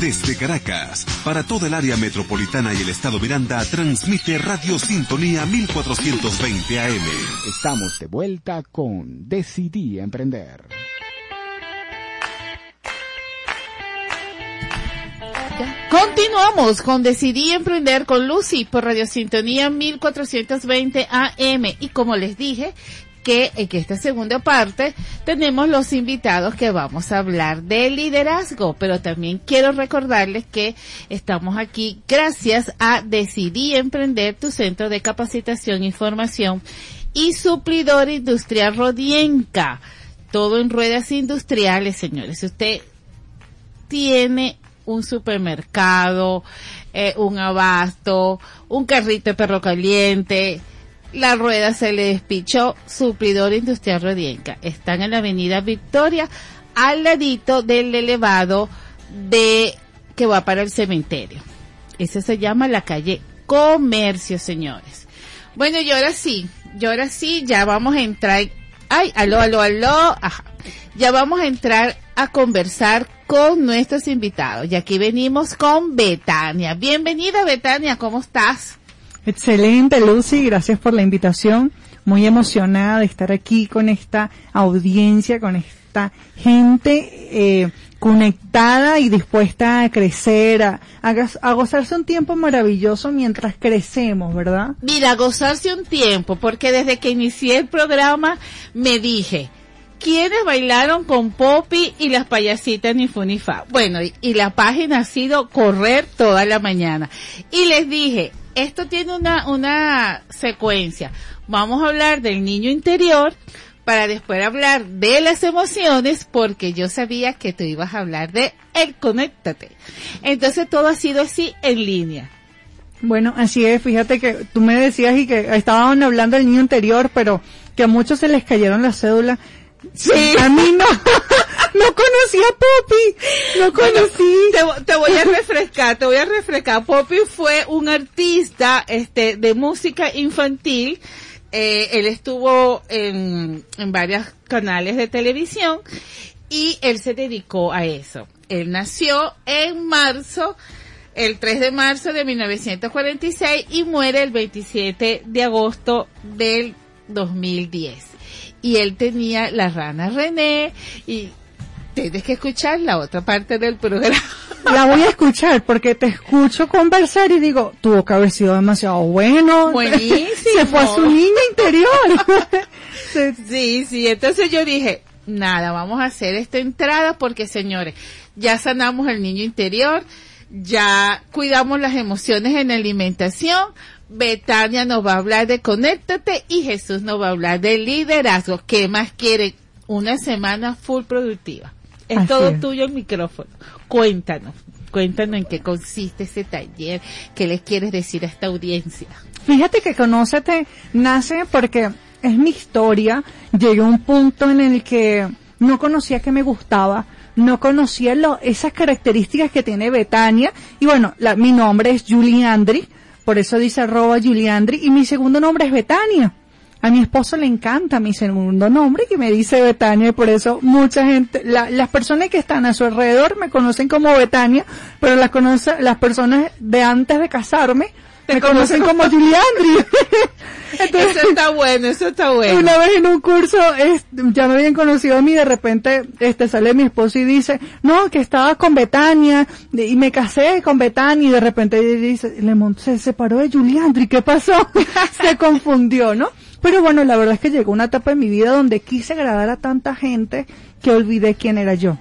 M: Desde Caracas, para toda el área metropolitana y el estado Miranda, transmite Radio Sintonía 1420 AM.
D: Estamos de vuelta con Decidí Emprender.
A: Continuamos con Decidí Emprender con Lucy por Radio Sintonía 1420 AM y como les dije que en esta segunda parte tenemos los invitados que vamos a hablar de liderazgo, pero también quiero recordarles que estamos aquí gracias a Decidí Emprender, tu centro de capacitación y formación y suplidor industrial Rodienca. Todo en ruedas industriales, señores. Si usted tiene un supermercado, eh, un abasto, un carrito de perro caliente, la rueda se le despichó, suplidor industrial Rodienca. Están en la avenida Victoria, al ladito del elevado de que va para el cementerio. Ese se llama la calle Comercio, señores. Bueno, y ahora sí, y ahora sí, ya vamos a entrar. Ay, aló, aló, aló. Ajá. Ya vamos a entrar a conversar con nuestros invitados. Y aquí venimos con Betania. Bienvenida, Betania, ¿cómo estás?
N: Excelente, Lucy, gracias por la invitación. Muy emocionada de estar aquí con esta audiencia, con esta gente eh, conectada y dispuesta a crecer, a, a, gozarse un tiempo maravilloso mientras crecemos, ¿verdad?
A: Mira, gozarse un tiempo, porque desde que inicié el programa me dije, ¿quiénes bailaron con Poppy y las payasitas ni Funifa? Bueno, y la página ha sido correr toda la mañana. Y les dije, esto tiene una, una secuencia. Vamos a hablar del niño interior para después hablar de las emociones porque yo sabía que tú ibas a hablar de el conéctate. Entonces todo ha sido así en línea.
N: Bueno, así es, fíjate que tú me decías y que estaban hablando del niño interior, pero que a muchos se les cayeron las cédulas.
A: Sí.
N: A mí no, no conocí a Poppy, no conocí.
A: Te, te voy a refrescar, te voy a refrescar. Poppy fue un artista este, de música infantil. Eh, él estuvo en, en varios canales de televisión y él se dedicó a eso. Él nació en marzo, el 3 de marzo de 1946 y muere el 27 de agosto del 2010. Y él tenía la rana René y tienes que escuchar la otra parte del programa.
N: La voy a escuchar porque te escucho conversar y digo, tuvo que haber sido demasiado bueno.
A: Buenísimo.
N: Se fue a su niña interior.
A: Sí, sí, entonces yo dije, nada, vamos a hacer esta entrada porque señores, ya sanamos el niño interior, ya cuidamos las emociones en la alimentación, Betania nos va a hablar de conéctate y Jesús nos va a hablar de liderazgo. ¿Qué más quiere? Una semana full productiva. Es
N: Así
A: todo
N: es.
A: tuyo el micrófono. Cuéntanos, cuéntanos en qué consiste ese taller, qué les quieres decir a esta audiencia.
N: Fíjate que Conócete nace porque es mi historia. Llegué a un punto en el que no conocía que me gustaba, no conocía lo- esas características que tiene Betania. Y bueno, la- mi nombre es Julie Andri, por eso dice arroba Julie Andri, y mi segundo nombre es Betania. A mi esposo le encanta mi segundo nombre que me dice Betania y por eso mucha gente, la- las personas que están a su alrededor me conocen como Betania, pero las conoce, las personas de antes de casarme me conocen como Juliandri. Entonces,
A: eso está bueno, eso está bueno.
N: una vez en un curso, es- ya me habían conocido a mí, de repente, este, sale mi esposo y dice, no, que estaba con Betania, y me casé con Betania, y de repente dice, le se separó de Juliandri, ¿qué pasó? se confundió, ¿no? Pero bueno, la verdad es que llegó una etapa en mi vida donde quise agradar a tanta gente que olvidé quién era yo.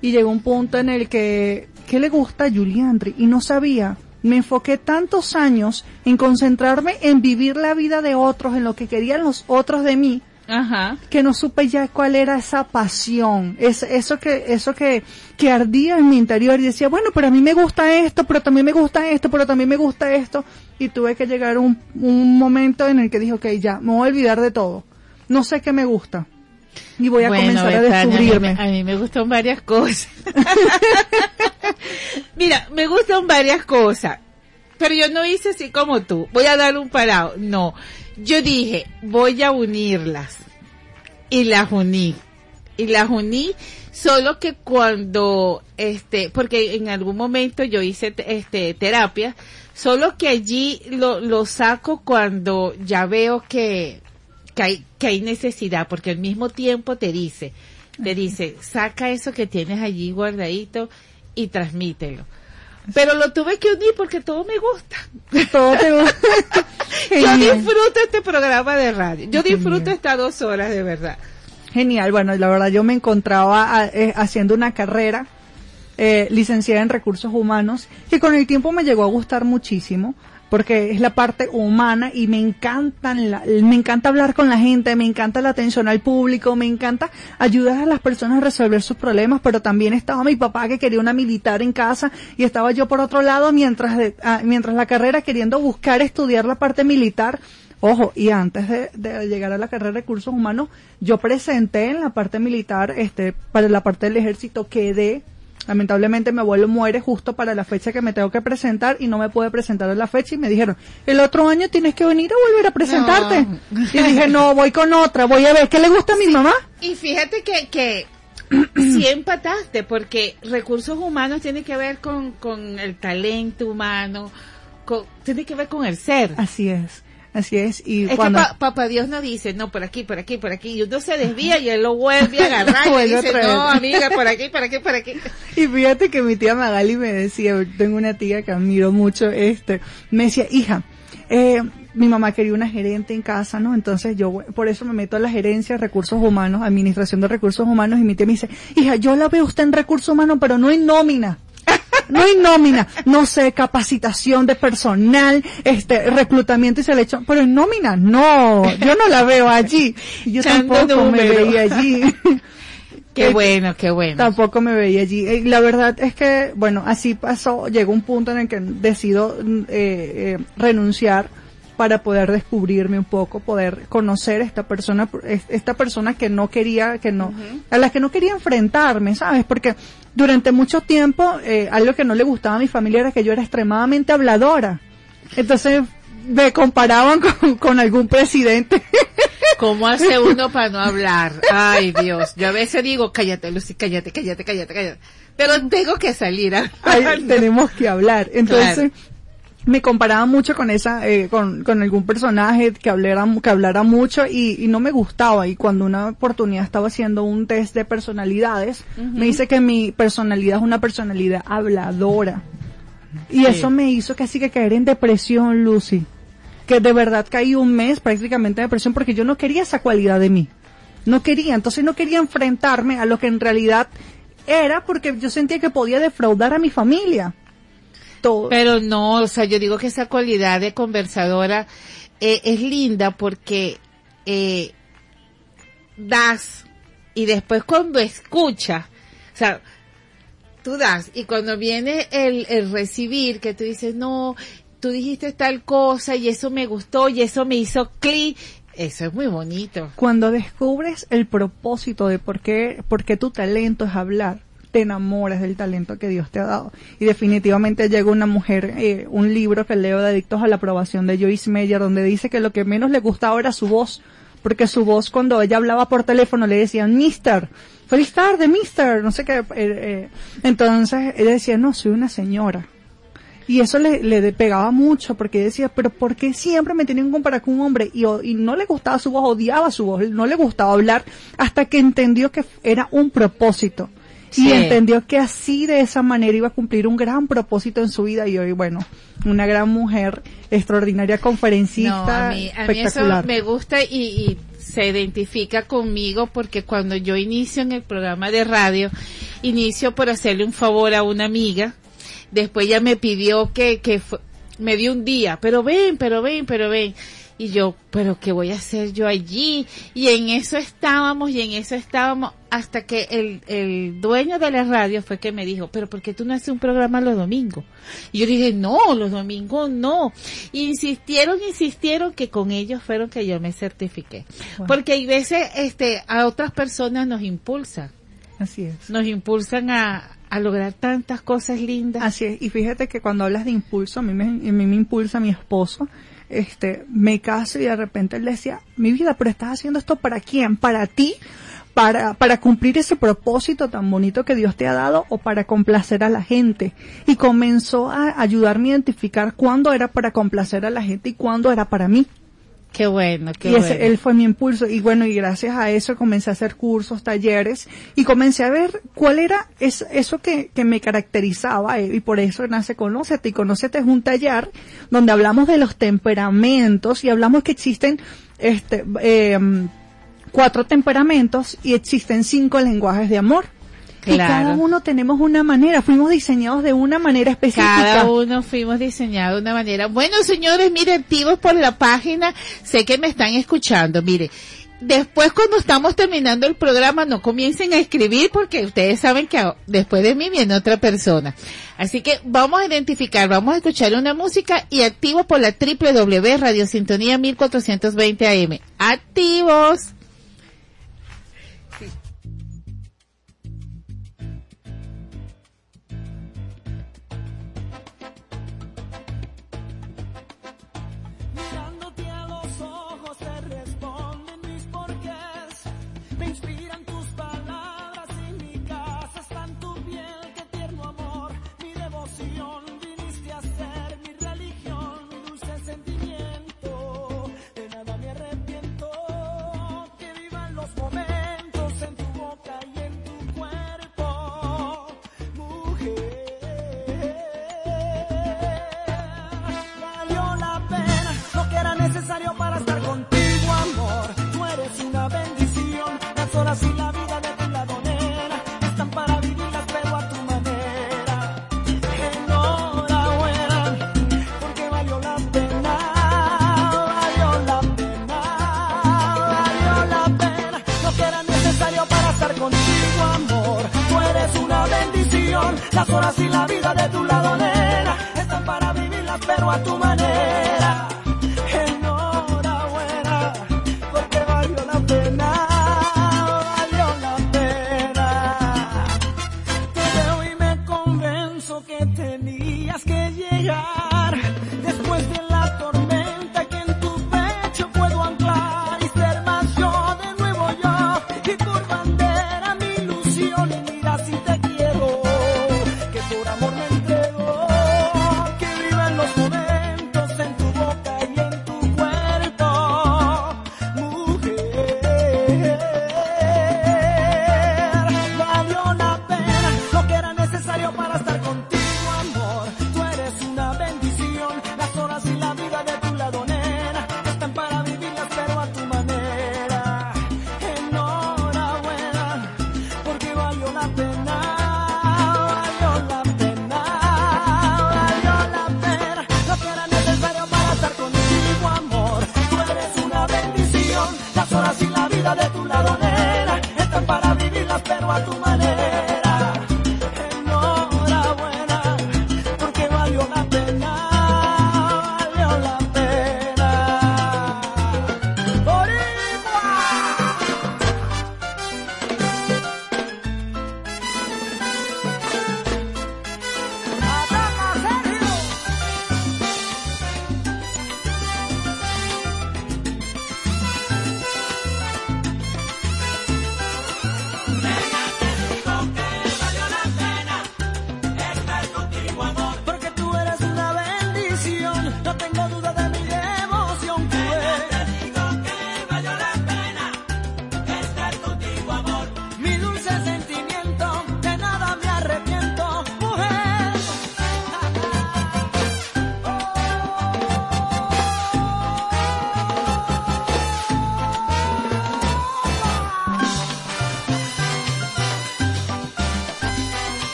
N: Y llegó un punto en el que, ¿qué le gusta a Juliandri? Y no sabía. Me enfoqué tantos años en concentrarme en vivir la vida de otros, en lo que querían los otros de mí,
A: Ajá.
N: que no supe ya cuál era esa pasión, es, eso que, eso que, que ardía en mi interior y decía, bueno, pero a mí me gusta esto, pero también me gusta esto, pero también me gusta esto, y tuve que llegar a un, un momento en el que dije, ok, ya, me voy a olvidar de todo, no sé qué me gusta, y voy a
A: Bueno,
N: comenzar a
A: Betania, a mí
N: descubrirme.
A: A mí, me gustan varias cosas. Mira, me gustan varias cosas. Pero yo no hice así como tú. Voy a dar un parado. No. Yo dije, voy a unirlas. Y las uní. Y las uní. Solo que cuando, este, porque en algún momento yo hice, te- este, terapia. Solo que allí lo, lo saco cuando ya veo que, que hay, que hay necesidad, porque al mismo tiempo te dice, te dice, saca eso que tienes allí guardadito y transmítelo. Pero lo tuve que unir porque todo me gusta.
N: Todo te gusta.
A: Yo disfruto este programa de radio. Yo disfruto estas dos horas de verdad.
N: Genial, bueno, la verdad yo me encontraba eh, haciendo una carrera eh, licenciada en recursos humanos que con el tiempo me llegó a gustar muchísimo porque es la parte humana y me encantan la- me encanta hablar con la gente, me encanta la atención al público, me encanta ayudar a las personas a resolver sus problemas, pero también estaba mi papá que quería una militar en casa y estaba yo por otro lado mientras de- ah, mientras la carrera queriendo buscar estudiar la parte militar. Ojo, y antes de, de llegar a la carrera de recursos humanos, yo presenté en la parte militar, este, para la parte del ejército, quedé, lamentablemente mi abuelo muere justo para la fecha que me tengo que presentar y no me pude presentar a la fecha y me dijeron, el otro año tienes que venir a volver a presentarte.
A: No.
N: Y dije, no, voy con otra, voy a ver qué le gusta a mi mamá.
A: Y fíjate que, que sí empataste, porque recursos humanos tiene que ver con, con el talento humano, con- tiene que ver con el ser.
N: Así es, así es. Y
A: Es
N: cuando...
A: que pa- papá Dios no dice, no, por aquí, por aquí, por aquí, y uno se desvía y él lo vuelve a agarrar y dice, no, amiga, por aquí, por aquí, por aquí.
N: Y fíjate que mi tía Magali me decía, tengo una tía que admiro mucho, este, me decía, hija, eh, mi mamá quería una gerente en casa, ¿no? Entonces yo, por eso me meto a la gerencia de recursos humanos, administración de recursos humanos, y mi tía me dice, hija, yo la veo usted en recursos humanos, pero no en nómina. No hay nómina, no sé, capacitación de personal, este, reclutamiento y selección, pero en nómina, no, yo no la veo allí. Yo tampoco me veía allí.
A: Qué
N: Eh,
A: bueno, qué bueno.
N: Tampoco me veía allí. Eh, La verdad es que, bueno, así pasó, llegó un punto en el que decido mm, eh, eh, renunciar para poder descubrirme un poco, poder conocer esta persona, es- esta persona que no quería, que no, a la que no quería enfrentarme, ¿sabes? Porque durante mucho tiempo, eh, algo que no le gustaba a mi familia era que yo era extremadamente habladora. Entonces, me comparaban con, con algún presidente.
A: ¿Cómo hace uno para no hablar? Ay, Dios. Yo a veces digo, cállate, Lucy, cállate, cállate, cállate, cállate. Pero tengo que salir. a-
N: Ahí tenemos que hablar. Entonces,
A: Claro.
N: Me comparaba mucho con esa, eh, con, con algún personaje que hablara, que hablara mucho y, y no me gustaba. Y cuando una oportunidad estaba haciendo un test de personalidades, me dice que mi personalidad es una personalidad habladora. Y eso me hizo casi que caer en depresión, Lucy. Que de verdad caí un mes prácticamente en depresión porque yo no quería esa cualidad de mí. No quería, entonces no quería enfrentarme a lo que en realidad era porque yo sentía que podía defraudar a mi familia. Todo.
A: Pero no, o sea, yo digo que esa cualidad de conversadora eh, es linda porque eh, das y después cuando escuchas, o sea, tú das y cuando viene el, el recibir que tú dices, no, tú dijiste tal cosa y eso me gustó y eso me hizo clic, eso es muy bonito.
N: Cuando descubres el propósito de por qué, por qué tu talento es hablar, te enamoras del talento que Dios te ha dado. Y definitivamente llega una mujer, eh, un libro que leo de Adictos a la Aprobación de Joyce Meyer, donde dice que lo que menos le gustaba era su voz, porque su voz cuando ella hablaba por teléfono le decían, Mister, feliz tarde, Mister, no sé qué. eh, eh. Entonces ella decía, no, soy una señora. Y eso le, le pegaba mucho porque decía, pero ¿por qué siempre me tienen que comparar con un hombre? Y, y no le gustaba su voz, odiaba su voz, no le gustaba hablar hasta que entendió que era un propósito.
A: Sí.
N: Y entendió que así de esa manera iba a cumplir un gran propósito en su vida y hoy, bueno, una gran mujer, extraordinaria conferencista,
A: No, a mí, a mí eso
N: espectacular.
A: me gusta y, y se identifica conmigo porque cuando yo inicio en el programa de radio, inicio por hacerle un favor a una amiga, después ella me pidió que, que me dio un día, pero ven, pero ven, pero ven. Y yo, pero ¿qué voy a hacer yo allí? Y en eso estábamos, y en eso estábamos, hasta que el, el dueño de la radio fue que me dijo, pero ¿por qué tú no haces un programa los domingos? Y yo dije, no, los domingos no. Insistieron, insistieron que con ellos fueron que yo me certifiqué.
N: Wow.
A: Porque hay veces, este, a otras personas nos impulsan.
N: Así es.
A: Nos impulsan a, a lograr tantas cosas lindas.
N: Así es, y fíjate que cuando hablas de impulso, a mí me, a mí me impulsa mi esposo, este, me caso y de repente él decía, mi vida, pero estás haciendo esto para quién? ¿Para ti? Para, para cumplir ese propósito tan bonito que Dios te ha dado o para complacer a la gente. Y comenzó a ayudarme a identificar cuándo era para complacer a la gente y cuándo era para mí.
A: Qué bueno, qué
N: y ese,
A: bueno.
N: él fue mi impulso. Y bueno, y gracias a eso comencé a hacer cursos, talleres, y comencé a ver cuál era es- eso que, que me caracterizaba. eh, Y por eso nace Conócete. Y Conócete es un taller donde hablamos de los temperamentos y hablamos que existen este, em, cuatro temperamentos y existen cinco lenguajes de amor. Y
A: Claro.
N: cada uno tenemos una manera, fuimos diseñados de una manera específica.
A: Cada uno fuimos diseñados de una manera. Bueno, señores, miren, activos por la página. Sé que me están escuchando. Mire, después cuando estamos terminando el programa, no comiencen a escribir porque ustedes saben que después de mí viene otra persona. Así que vamos a identificar, vamos a escuchar una música y activos por la www Radio Sintonía 1420 AM. Activos.
I: Y la vida de tu lado, nena, están para vivirlas, pero a tu manera.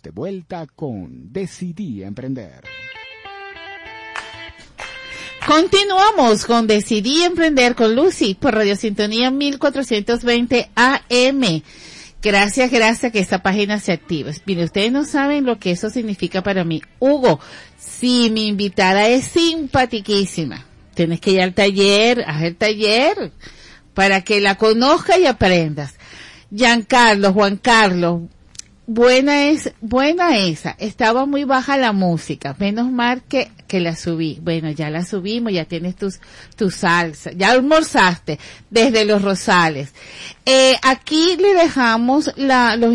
J: De
D: vuelta con Decidí Emprender.
A: Continuamos con Decidí Emprender con Lucy por Radio Sintonía 1420 AM. Gracias, gracias que esta página se active. Mire, ustedes no saben lo que eso significa para mí. Hugo, si mi invitada es simpatiquísima, tienes que ir al taller, haz el taller para que la conozca y aprendas. Giancarlo, Juan Carlos, buena es, buena esa. Estaba muy baja la música. Menos mal que, que la subí. Bueno, ya la subimos, ya tienes tus, tu salsa. Ya almorzaste desde los Rosales. Eh, aquí le dejamos la, los,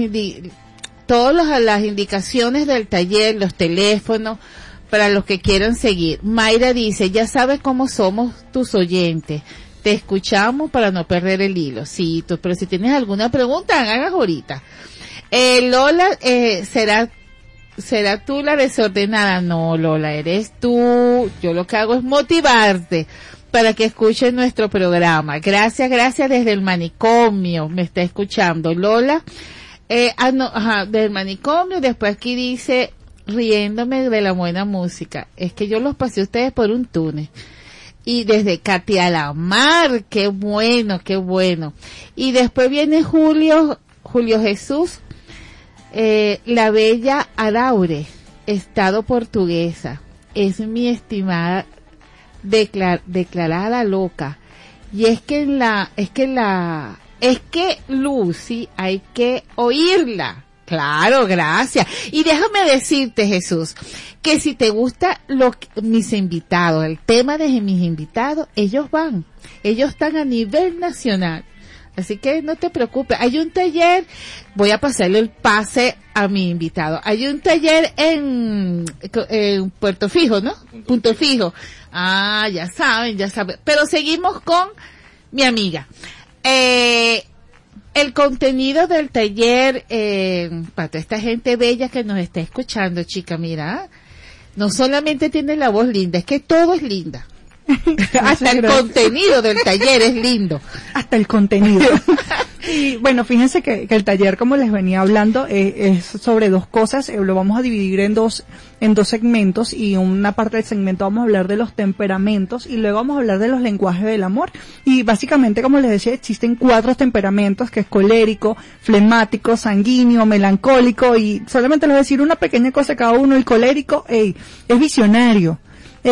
A: todas las indicaciones del taller, los teléfonos, para los que quieran seguir. Mayra dice, ya sabes cómo somos tus oyentes. Te escuchamos para no perder el hilo. Sí, tú- pero si tienes alguna pregunta, hagas ahorita. Eh, Lola, eh, será, será tú la desordenada. No, Lola, eres tú. Yo lo que hago es motivarte para que escuchen nuestro programa. Gracias, gracias desde el manicomio. Me está escuchando Lola. Eh, ah, no, ajá, del manicomio. Después aquí dice riéndome de la buena música. Es que yo los pasé a ustedes por un túnel. Y desde Catialamar, qué bueno, qué bueno. Y después viene Julio, Julio Jesús, eh, la bella Araure, estado portuguesa. Es mi estimada declar- declarada loca. Y es que la, es que la, es que Lucy hay que oírla. Claro, gracias. Y déjame decirte, Jesús, que si te gusta lo mis invitados, el tema de mis invitados, ellos van. Ellos están a nivel nacional. Así que no te preocupes. Hay un taller, voy a pasarle el pase a mi invitado. Hay un taller en, en Puerto Fijo, ¿no? Punto, fijo. Ah, ya saben, ya saben. Pero seguimos con mi amiga. Eh, el contenido del taller, eh, para toda esta gente bella que nos está escuchando, chica, mira, no solamente tiene la voz linda, es que todo es linda. Hasta el contenido del taller es lindo.
N: hasta el contenido. y bueno, fíjense que, que el taller, como les venía hablando, eh, es sobre dos cosas. eh, lo vamos a dividir en dos, en dos segmentos y una parte del segmento vamos a hablar de los temperamentos y luego vamos a hablar de los lenguajes del amor. Y básicamente, como les decía, existen cuatro temperamentos, que es colérico, flemático, sanguíneo, melancólico y solamente les voy a decir una pequeña cosa cada uno. El colérico, ey, es visionario.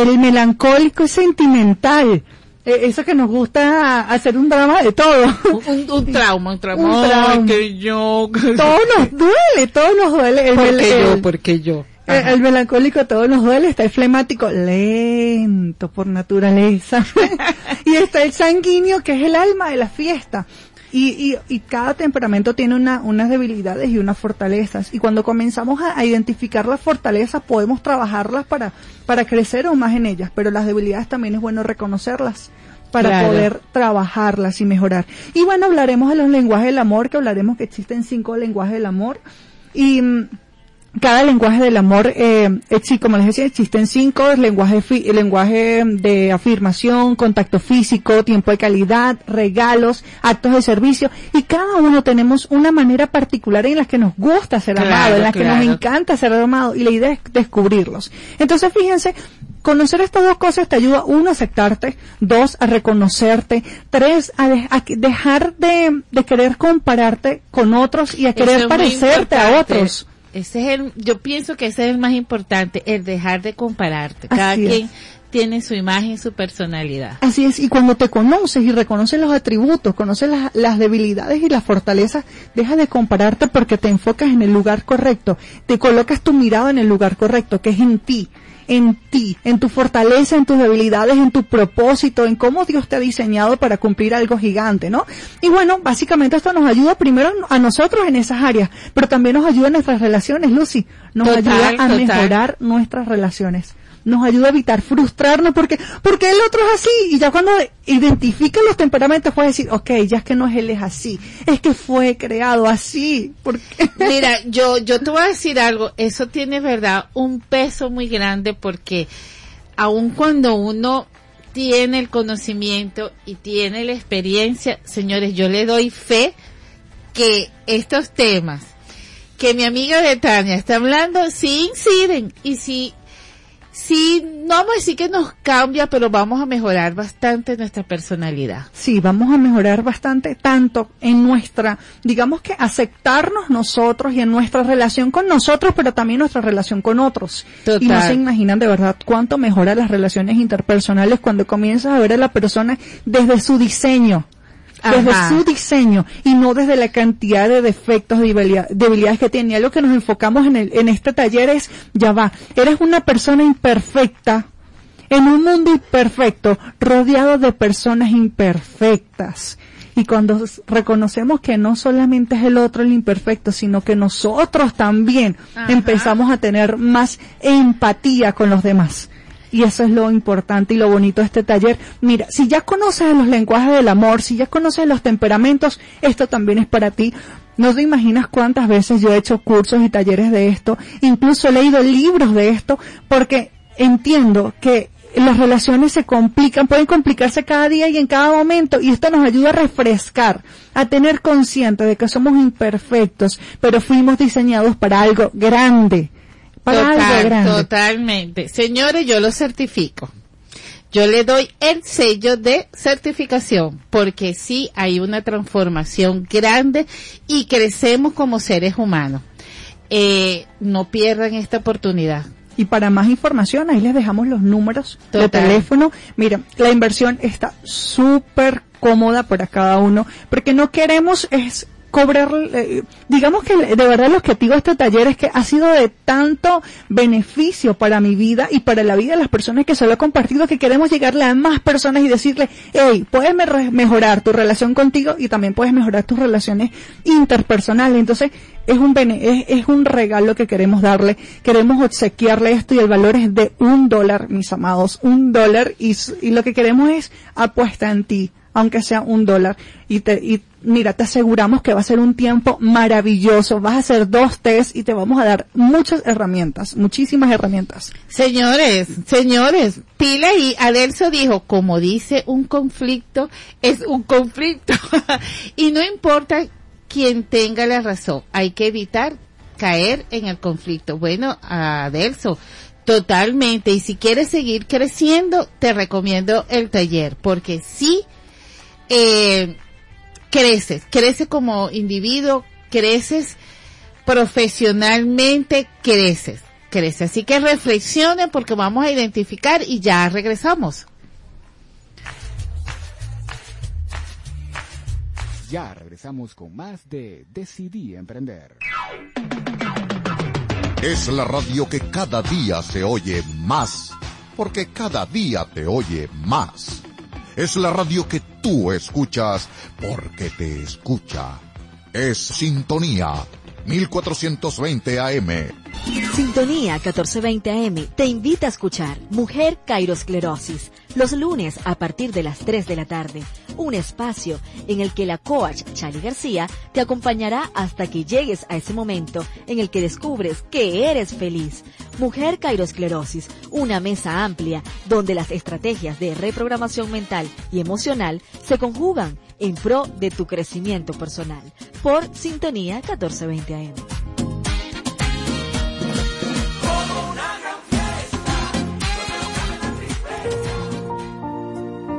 N: El melancólico es sentimental. Eh, Eso que nos gusta hacer un drama de todo.
A: Un, un trauma, un trauma.
N: Un
A: Ay,
N: trauma.
A: que yo.
N: Todo nos duele, todo nos duele. El,
A: ¿Por
N: mel-
A: qué yo?
N: el-
A: ¿Por qué yo?
N: el- el melancólico todo nos duele, está el flemático lento por naturaleza. y está el sanguíneo que es el alma de la fiesta. Y, y, y cada temperamento tiene una, unas debilidades y unas fortalezas. Y cuando comenzamos a, a identificar las fortalezas, podemos trabajarlas para, para crecer aún más en ellas. Pero las debilidades también es bueno reconocerlas para
A: Claro.
N: poder trabajarlas y mejorar. Y bueno, hablaremos de los lenguajes del amor, que hablaremos que existen cinco lenguajes del amor. Y mm, cada lenguaje del amor, eh, como les decía, existen cinco, el lenguaje, el lenguaje de afirmación, contacto físico, tiempo de calidad, regalos, actos de servicio, y cada uno tenemos una manera particular en la que nos gusta ser
A: Claro,
N: amado, en la que nos encanta ser amado, y la idea es descubrirlos. Entonces, fíjense, conocer estas dos cosas te ayuda, uno, a aceptarte, dos, a reconocerte, tres, a, de- a dejar de, de querer compararte con otros y a querer
A: es
N: parecerte a otros.
A: Ese es el, yo pienso que ese es el más importante, el dejar de compararte. Cada
N: es.
A: quien tiene su imagen su personalidad.
N: Así es, y cuando te conoces y reconoces los atributos, conoces las, las debilidades y las fortalezas, deja de compararte porque te enfocas en el lugar correcto, te colocas tu mirada en el lugar correcto, que es en ti, en ti, en tu fortaleza, en tus debilidades, en tu propósito, en cómo Dios te ha diseñado para cumplir algo gigante, ¿no? Y bueno, básicamente esto nos ayuda primero a nosotros en esas áreas, pero también nos ayuda en nuestras relaciones, Lucy, nos
A: Total,
N: ayuda a
A: total.
N: mejorar nuestras relaciones nos ayuda a evitar frustrarnos porque porque el otro es así. Y ya cuando identifica los temperamentos puedes decir ok ya es que no es él es así. Es que fue creado así. Porque
A: Mira, yo, yo te voy a decir algo, eso tiene verdad un peso muy grande porque aun cuando uno tiene el conocimiento y tiene la experiencia, señores, yo le doy fe que estos temas que mi amiga Betania está hablando sí inciden. Y sí sí no vamos a decir que nos cambia, pero vamos a mejorar bastante nuestra personalidad.
N: sí vamos a mejorar bastante tanto en nuestra digamos que aceptarnos nosotros y en nuestra relación con nosotros pero también nuestra relación con otros
A: Total.
N: y no se imaginan de verdad cuánto mejora las relaciones interpersonales cuando comienzas a ver a la persona desde su diseño desde
A: Ajá.
N: su diseño y no desde la cantidad de defectos, debilidad- debilidades que tiene. Y Algo que nos enfocamos en, el, en este taller es, ya va, eres una persona imperfecta en un mundo imperfecto, rodeado de personas imperfectas. Y cuando reconocemos que no solamente es el otro el imperfecto, sino que nosotros también
A: Ajá.
N: empezamos a tener más empatía con los demás. Y eso es lo importante y lo bonito de este taller. Mira, si ya conoces los lenguajes del amor, si ya conoces los temperamentos, esto también es para ti. No te imaginas cuántas veces yo he hecho cursos y talleres de esto, incluso he leído libros de esto, porque entiendo que las relaciones se complican, pueden complicarse cada día y en cada momento, y esto nos ayuda a refrescar, a tener consciente de que somos imperfectos, pero fuimos diseñados para algo grande
A: Total. Totalmente. Señores, yo lo certifico. Yo le doy el sello de certificación porque sí hay una transformación grande y crecemos como seres humanos. Eh, no pierdan esta oportunidad.
N: Y para más información, ahí les dejamos los números de teléfono. Mira, la inversión está súper cómoda para cada uno, porque no queremos es cobrar, eh, digamos que de verdad el objetivo de este taller es que ha sido de tanto beneficio para mi vida y para la vida de las personas que se lo he compartido que queremos llegarle a más personas y decirle, hey, puedes me- mejorar tu relación contigo y también puedes mejorar tus relaciones interpersonales. Entonces, es un bene- es, es un regalo que queremos darle, queremos obsequiarle esto y el valor es de un dólar, mis amados, un dólar y, y lo que queremos es apuesta en ti, aunque sea un dólar y te, y mira, te aseguramos que va a ser un tiempo maravilloso, vas a hacer dos test y te vamos a dar muchas herramientas, muchísimas herramientas.
A: Señores, señores, pila y Adelso dijo, como dice un conflicto, es un conflicto. y no importa quien tenga la razón, hay que evitar caer en el conflicto. Bueno, Adelso, totalmente. Y si quieres seguir creciendo, te recomiendo el taller, porque sí, eh, creces, creces como individuo, creces profesionalmente, creces, creces. Así que reflexionen porque vamos a identificar y ya regresamos.
D: Ya regresamos con más de Decidí Emprender.
E: Es la radio que cada día se oye más, porque cada día te oye más. Es la radio que tú escuchas porque te escucha. Es Sintonía 1420 AM.
F: Sintonía 1420 AM te invita a escuchar Mujer Cairosclerosis los lunes a partir de las 3 de la tarde. Un espacio en el que la coach Chali García te acompañará hasta que llegues a ese momento en el que descubres que eres feliz. Mujer Cairosclerosis, una mesa amplia donde las estrategias de reprogramación mental y emocional se conjugan en pro de tu crecimiento personal. Por Sintonía 1420 AM.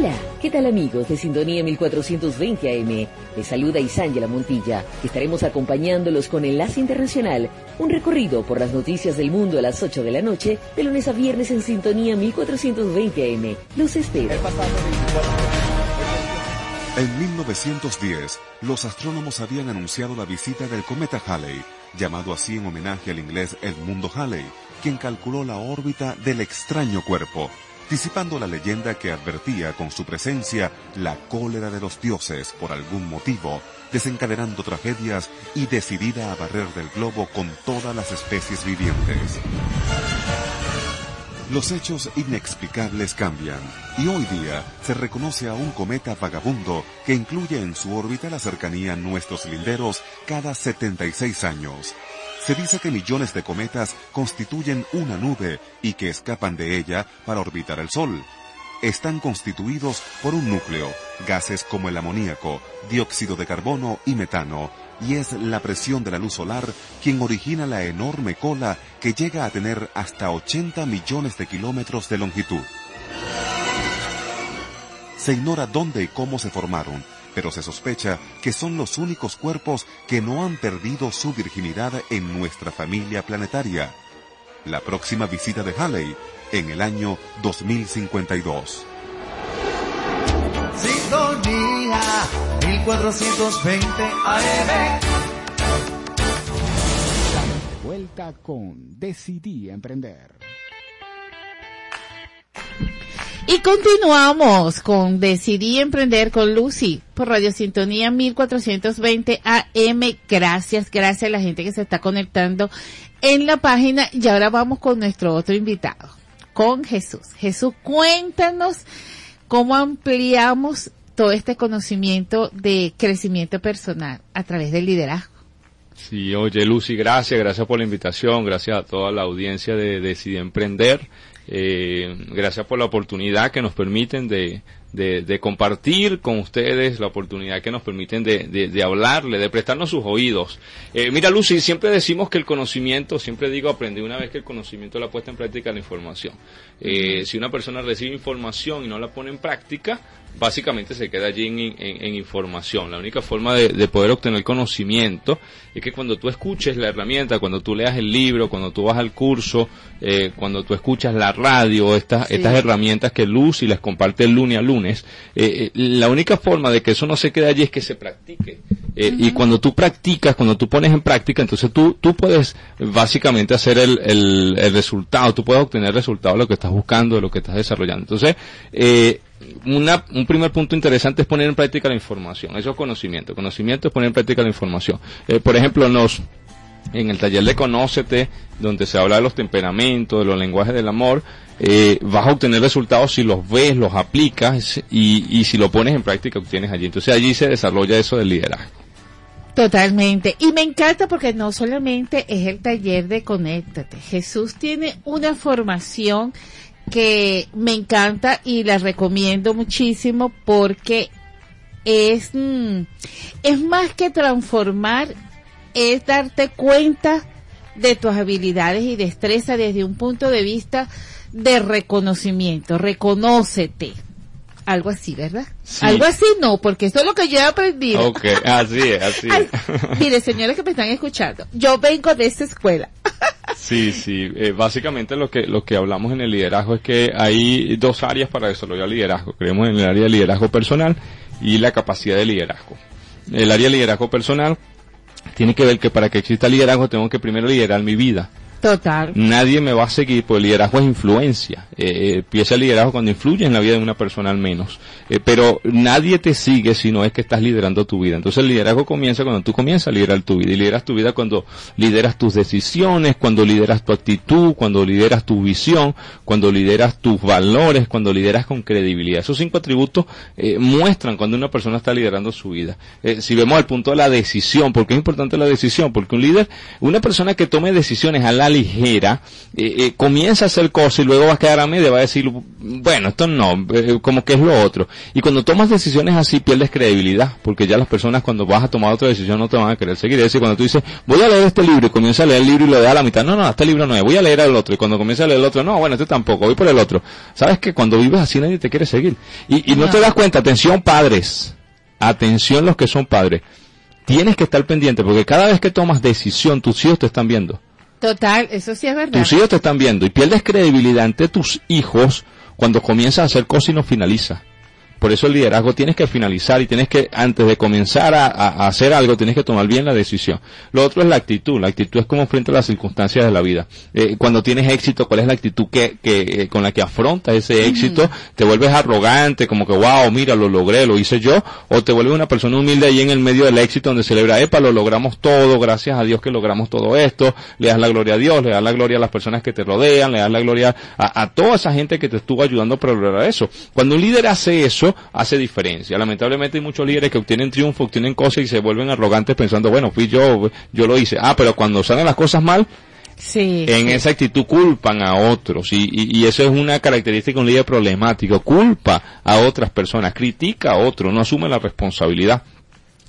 G: Hola, ¿qué tal amigos de Sintonía 1420 AM? Les saluda Isángela Montilla. Estaremos acompañándolos con Enlace Internacional, un recorrido por las noticias del mundo a las 8 de la noche, de lunes a viernes en Sintonía 1420 AM. Los espero.
M: En 1910, los astrónomos habían anunciado la visita del cometa Halley, llamado así en homenaje al inglés Edmundo Halley, quien calculó la órbita del extraño cuerpo, disipando la leyenda que advertía con su presencia la cólera de los dioses por algún motivo, desencadenando tragedias y decidida a barrer del globo con todas las especies vivientes. Los hechos inexplicables cambian y hoy día se reconoce a un cometa vagabundo que incluye en su órbita la cercanía a nuestros linderos cada 76 años. Se dice que millones de cometas constituyen una nube y que escapan de ella para orbitar el Sol. Están constituidos por un núcleo, gases como el amoníaco, dióxido de carbono y metano, y es la presión de la luz solar quien origina la enorme cola que llega a tener hasta 80 millones de kilómetros de longitud. Se ignora dónde y cómo se formaron, pero se sospecha que son los únicos cuerpos que no han perdido su virginidad en nuestra familia planetaria. La próxima visita de Halley en el año 2052.
J: Sintonía 1420 AM.
D: De vuelta con Decidí Emprender.
A: Y continuamos con Decidí Emprender con Lucy por Radio Sintonía 1420 AM. Gracias, gracias a la gente que se está conectando en la página. Y ahora vamos con nuestro otro invitado, con Jesús. Jesús, cuéntanos cómo ampliamos todo este conocimiento de crecimiento personal a través del liderazgo.
O: Sí, oye Lucy, gracias, gracias por la invitación, gracias a toda la audiencia de Decide Emprender, eh, gracias por la oportunidad que nos permiten de, de, de compartir con ustedes, la oportunidad que nos permiten de, de, de hablarle, de prestarnos sus oídos. Eh, mira Lucy, siempre decimos que el conocimiento, siempre digo, aprendí una vez que el conocimiento la puesta en práctica de la información. Eh, si una persona recibe información y no la pone en práctica, básicamente se queda allí en, en- en información. La única forma de, de poder obtener conocimiento es que cuando tú escuches la herramienta, cuando tú leas el libro, cuando tú vas al curso, eh, cuando tú escuchas la radio, estas,
P: Sí.
O: estas herramientas que Lucy les comparte el lunes a lunes, eh, eh, la única forma de que eso no se quede allí es que se practique. Eh, Y cuando tú practicas, cuando tú pones en práctica, entonces tú, tú puedes básicamente hacer el, el, el resultado, tú puedes obtener el resultado de lo que estás buscando, de lo que estás desarrollando. Entonces, eh, una, un primer punto interesante es poner en práctica la información. Eso es conocimiento. Conocimiento es poner en práctica la información. Eh, por ejemplo, nos, en el taller de Conócete, donde se habla de los temperamentos, de los lenguajes del amor, eh, vas a obtener resultados si los ves, los aplicas y, y si lo pones en práctica obtienes allí. Entonces allí se desarrolla eso del liderazgo.
A: Totalmente. Y me encanta porque no solamente es el taller de Conéctate. Jesús tiene una formación que me encanta y la recomiendo muchísimo porque es, mm, es más que transformar, es darte cuenta de tus habilidades y destreza desde un punto de vista de reconocimiento. Reconócete. Algo así, ¿verdad?
O: Sí.
A: Algo así no, porque eso es lo que yo he aprendido.
O: Ok, así es, así
A: Ay,
O: es.
A: Mire, señores que me están escuchando, yo vengo de esa escuela.
O: Sí, sí. Eh, básicamente lo que lo que hablamos en el liderazgo es que hay dos áreas para desarrollar liderazgo. Creemos en el área de liderazgo personal y la capacidad de liderazgo. El área de liderazgo personal tiene que ver que para que exista liderazgo tengo que primero liderar mi vida.
A: Total.
O: Nadie me va a seguir, porque el liderazgo es influencia. Eh, eh, empieza el liderazgo cuando influye en la vida de una persona al menos. Eh, pero nadie te sigue si no es que estás liderando tu vida. Entonces el liderazgo comienza cuando tú comienzas a liderar tu vida. Y lideras tu vida cuando lideras tus decisiones, cuando lideras tu actitud, cuando lideras tu visión, cuando lideras tus valores, cuando lideras con credibilidad. Esos cinco atributos eh, muestran cuando una persona está liderando su vida. Eh, si vemos al punto de la decisión, ¿por qué es importante la decisión? Porque un líder, una persona que tome decisiones a la ligera, eh, eh, comienza a hacer cosas y luego va a quedar a media, va a decir, bueno, esto no, eh, como que es lo otro. Y cuando tomas decisiones así pierdes credibilidad, porque ya las personas cuando vas a tomar otra decisión no te van a querer seguir. Es decir, cuando tú dices, voy a leer este libro y comienza a leer el libro y lo deja a la mitad, no, no, este libro no es, voy a leer el otro. Y cuando comienza a leer el otro, no, bueno, este tampoco, voy por el otro. Sabes que cuando vives así nadie te quiere seguir. Y, y no te das cuenta, atención padres, atención los que son padres. Tienes que estar pendiente porque cada vez que tomas decisión, tus hijos te están viendo.
A: Total, eso sí es verdad.
O: Tus hijos te están viendo y pierdes credibilidad ante tus hijos cuando comienzas a hacer cosas y no finaliza. Por eso el liderazgo tienes que finalizar y tienes que, antes de comenzar a, hacer algo, tienes que tomar bien la decisión. Lo otro es la actitud. La actitud es como frente a las circunstancias de la vida. Eh, cuando tienes éxito, ¿cuál es la actitud que, que, eh, con la que afrontas ese éxito? ¿Te vuelves arrogante, como que, wow, mira, lo logré, lo hice yo? ¿O te vuelves una persona humilde ahí en el medio del éxito donde celebra, epa, lo logramos todo, gracias a Dios que logramos todo esto, le das la gloria a Dios, le das la gloria a las personas que te rodean, le das la gloria a, a toda esa gente que te estuvo ayudando para lograr eso. Cuando un líder hace eso, hace diferencia. Lamentablemente hay muchos líderes que obtienen triunfo, obtienen cosas y se vuelven arrogantes pensando, bueno, fui yo, yo lo hice. Ah, pero cuando salen las cosas mal,
A: Sí.
O: en
A: sí.
O: esa actitud culpan a otros y, y, y eso es una característica de un líder problemático. Culpa a otras personas, critica a otros, no asume la responsabilidad.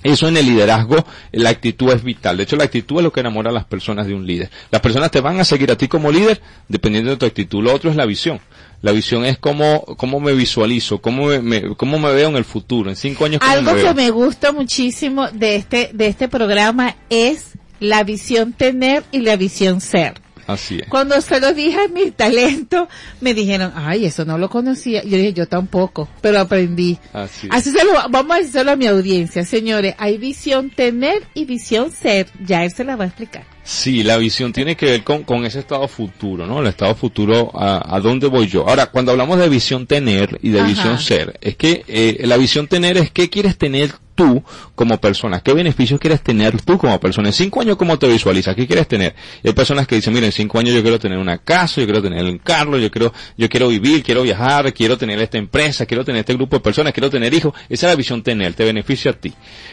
O: Eso en el liderazgo, la actitud es vital. De hecho, la actitud es lo que enamora a las personas de un líder. Las personas te van a seguir a ti como líder dependiendo de tu actitud. Lo otro es la visión. La visión es cómo, cómo me visualizo, cómo me, me- cómo me veo en el futuro, en cinco años.
A: Algo
O: me
A: que me gusta muchísimo de este, de este programa es la visión tener y la visión ser.
O: Así es.
A: Cuando se lo dije a mi talento, me dijeron, ay, eso no lo conocía. Yo dije, yo tampoco, pero aprendí.
O: Así es.
A: Así se lo, vamos a decirlo a mi audiencia, señores. Hay visión tener y visión ser. Ya él se la va a explicar.
O: Sí, la visión tiene que ver con, con ese estado futuro, ¿no? El estado futuro, a, a dónde voy yo. Ahora, cuando hablamos de visión tener y de
A: Ajá.
O: visión ser, es que eh, la visión tener es qué quieres tener tú como persona, qué beneficios quieres tener tú como persona. En cinco años, ¿cómo te visualizas? ¿Qué quieres tener? Hay personas que dicen, mira, en cinco años yo quiero tener una casa, yo quiero tener un carro, yo quiero, yo quiero vivir, quiero viajar, quiero tener esta empresa, quiero tener este grupo de personas, quiero tener hijos. Esa es la visión tener, te beneficia a ti.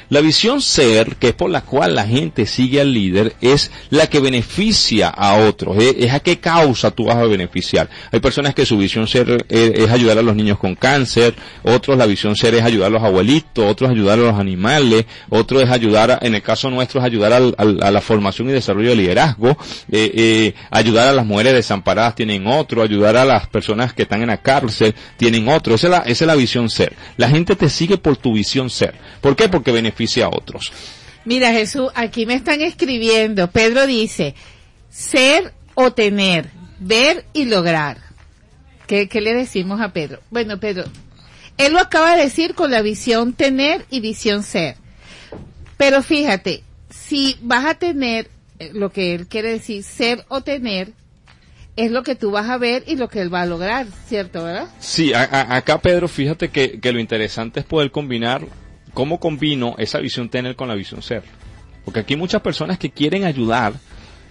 O: La visión ser, que es por la cual la gente sigue al líder, es la que beneficia a otros, es, es a qué causa tú vas a beneficiar. Hay personas que su visión ser eh, es ayudar a los niños con cáncer, otros la visión ser es ayudar a los abuelitos, otros ayudar a los animales, otro es ayudar, en el caso nuestro es ayudar a la formación y desarrollo de liderazgo, eh, eh, ayudar a las mujeres desamparadas tienen otro, ayudar a las personas que están en la cárcel tienen otro, esa es la, es la visión ser. La gente te sigue por tu visión ser. ¿Por qué? Porque beneficia a otros.
A: Mira, Jesús, aquí me están escribiendo. Pedro dice, ser o tener, ver y lograr. ¿Qué, qué le decimos a Pedro? Bueno, Pedro, él lo acaba de decir con la visión tener y visión ser. Pero fíjate, si vas a tener eh, lo que él quiere decir, ser o tener, es lo que tú vas a ver y lo que él va a lograr, ¿cierto, verdad?
O: Sí, a- acá Pedro, fíjate que, lo interesante es poder combinar, cómo combino esa visión tener con la visión ser. Porque aquí muchas personas que quieren ayudar,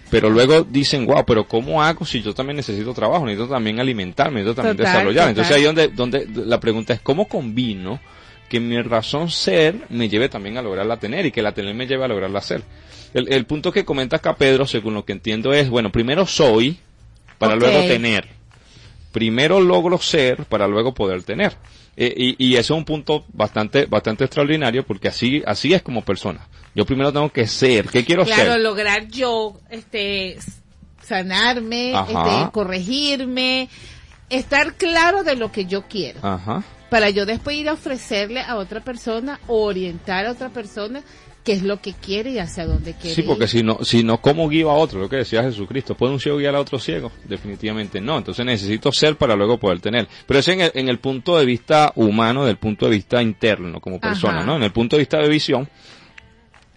O: pero luego dicen, wow, pero ¿cómo hago si yo también necesito trabajo, necesito también alimentarme, necesito también
A: Total,
O: desarrollar? Entonces ahí donde, donde la pregunta es, ¿cómo combino que mi razón ser me lleve también a lograrla tener y que la tener me lleve a lograrla ser? El, el punto que comenta acá Pedro, según lo que entiendo es, bueno, primero soy para luego tener primero logro ser para luego poder tener. Eh, y, y eso es un punto bastante, bastante extraordinario porque así, así es como persona. Yo primero tengo que ser. ¿Qué quiero
A: claro,
O: ser?
A: lograr yo, este, sanarme, este, corregirme, estar claro de lo que yo quiero.
O: Ajá.
A: Para yo después ir a ofrecerle a otra persona orientar a otra persona qué es lo que quiere y hacia dónde quiere
O: Sí, porque
A: ir.
O: si no, si no, ¿cómo guío a otro? Lo que decía Jesucristo. ¿Puede un ciego guiar a otro ciego? Definitivamente no. Entonces necesito ser para luego poder tener. Pero eso en el, en el punto de vista humano, del punto de vista interno como persona,
A: Ajá.
O: ¿no? En el punto de vista de visión,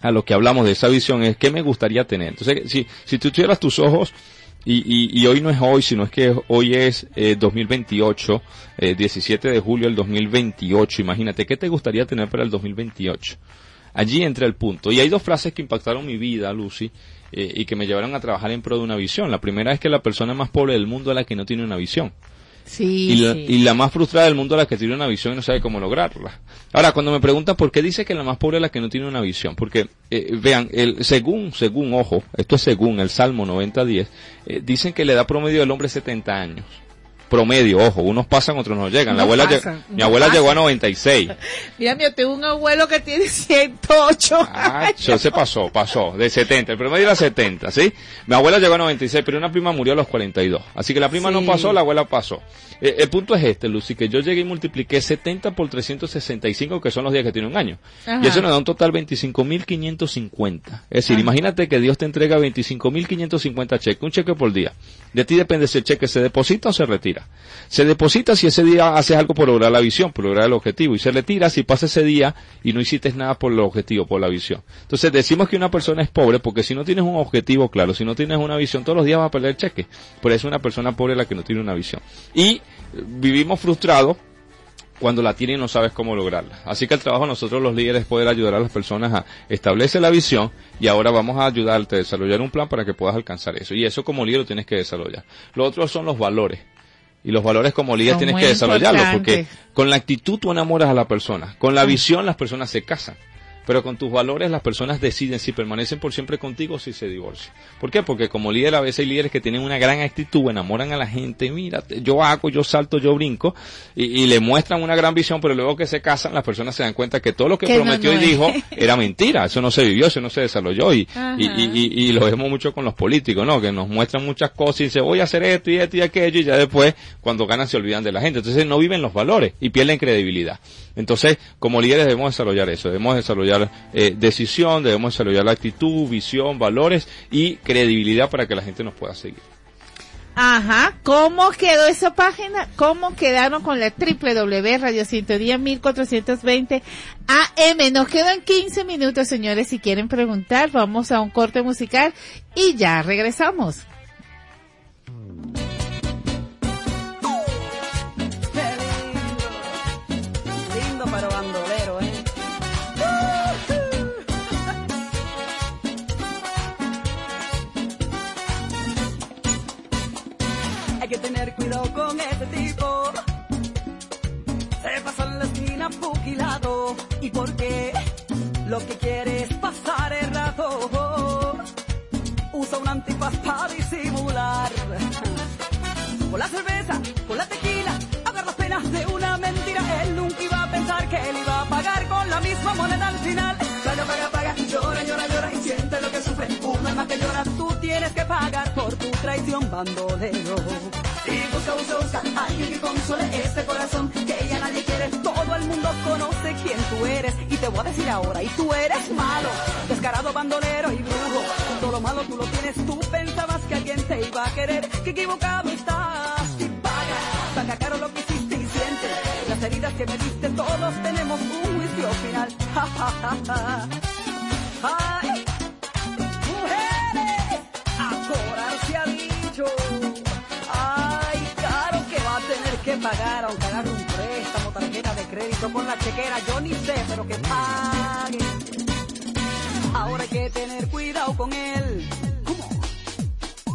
O: a lo que hablamos de esa visión es qué me gustaría tener. Entonces, si, si tú tuvieras tus ojos y, y, y hoy no es hoy, sino es que hoy es eh, 2028, eh, 17 de julio del 2028. Imagínate, ¿qué te gustaría tener para el 2028? Allí entra el punto. Y hay dos frases que impactaron mi vida, Lucy, eh, y que me llevaron a trabajar en pro de una visión. La primera es que la persona más pobre del mundo es la que no tiene una visión.
A: Sí,
O: Y la,
A: sí.
O: y la más frustrada del mundo es la que tiene una visión y no sabe cómo lograrla. Ahora, cuando me preguntan por qué dice que la más pobre es la que no tiene una visión, porque eh, vean, el, según, según, ojo, esto es según el Salmo 90.10, eh, dicen que le da promedio del hombre 70 años. Promedio, ojo, unos pasan, otros no llegan. la
A: No
O: abuela, lle-
A: pasan,
O: mi
A: no
O: abuela
A: pasan.
O: llegó a 96.
A: Mira, yo tengo un abuelo que tiene 108
O: Ah, Yo se pasó, pasó, de 70, el promedio era 70, ¿sí? Mi abuela llegó a 96, pero una prima murió a los 42. Así que la prima no
A: Sí.
O: pasó, la abuela pasó. Eh, el punto es este, Lucy, que yo llegué y multipliqué 70 por 365, que son los días que tiene un año.
A: Ajá.
O: Y eso nos da un total 25.550. Es decir, imagínate que Dios te entrega 25.550 cheques, un cheque por día. De ti depende si el cheque se deposita o se retira. Se deposita si ese día haces algo por lograr la visión, por lograr el objetivo, y se retira si pasa ese día y no hiciste nada por el objetivo, por la visión. Entonces decimos que una persona es pobre porque si no tienes un objetivo claro, si no tienes una visión, todos los días vas a perder el cheque. Por eso es una persona pobre la que no tiene una visión. Y vivimos frustrados cuando la tiene y no sabes cómo lograrla. Así que el trabajo de nosotros los líderes es poder ayudar a las personas a establecer la visión y ahora vamos a ayudarte a desarrollar un plan para que puedas alcanzar eso. Y eso como líder lo tienes que desarrollar. Lo otro son los valores. Y los valores como líder
A: Son
O: tienes que desarrollarlos porque con la actitud tú enamoras a la persona. Con la visión las personas se casan. Pero con tus valores las personas deciden si permanecen por siempre contigo o si se divorcian. ¿Por qué? Porque como líder a veces hay líderes que tienen una gran actitud, enamoran a la gente, mira, yo hago, yo salto, yo brinco, y, y le muestran una gran visión, pero luego que se casan, las personas se dan cuenta que todo lo que, prometió
A: no
O: y
A: es.
O: dijo era mentira, eso no se vivió, eso no se desarrolló, y,
A: Ajá.
O: y, y, y- y lo vemos mucho con los políticos, ¿no? Que nos muestran muchas cosas y dicen, voy a hacer esto y esto y aquello, y ya después, cuando ganan, se olvidan de la gente. Entonces no viven los valores y pierden credibilidad. Entonces, como líderes debemos desarrollar eso, debemos desarrollar eh, decisión, debemos desarrollar la actitud, visión, valores y credibilidad para que la gente nos pueda seguir.
A: Ajá, ¿cómo quedó esa página? ¿Cómo quedaron con la www Radio Sintonía 1420 AM? Nos quedan 15 minutos, señores, si quieren preguntar, vamos a un corte musical y ya regresamos.
P: Que tener cuidado con este tipo. Se pasa en la esquina fuquilado. ¿Y por qué? Lo que quiere es pasar el rato. Usa un antifaz para disimular. Con la cerveza, con la tequila, pagar las penas de una mentira. Él nunca iba a pensar que él iba a pagar con la misma moneda al final. Llora, llora, llora y siente lo que sufre. Una alma que llora, tú tienes que pagar por tu traición, bandolero. Y busca, busca, busca alguien que console este corazón que ya nadie quiere. Todo el mundo conoce quién tú eres. Y te voy a decir ahora, y tú eres malo, descarado, bandolero y brujo. Todo lo malo tú lo tienes, tú pensabas que alguien te iba a querer. Que equivocado estás y paga, paga caro lo que hiciste y siente. Las heridas que me diste, todos tenemos un juicio final. Ja, ja, ja, ja. Ay, mujeres, a se ha dicho. Ay, claro que va a tener que pagar, aunque agarre un préstamo, tarjeta de crédito con la chequera, yo ni sé, pero que pague. Ahora hay que tener cuidado con él. ¿Cómo?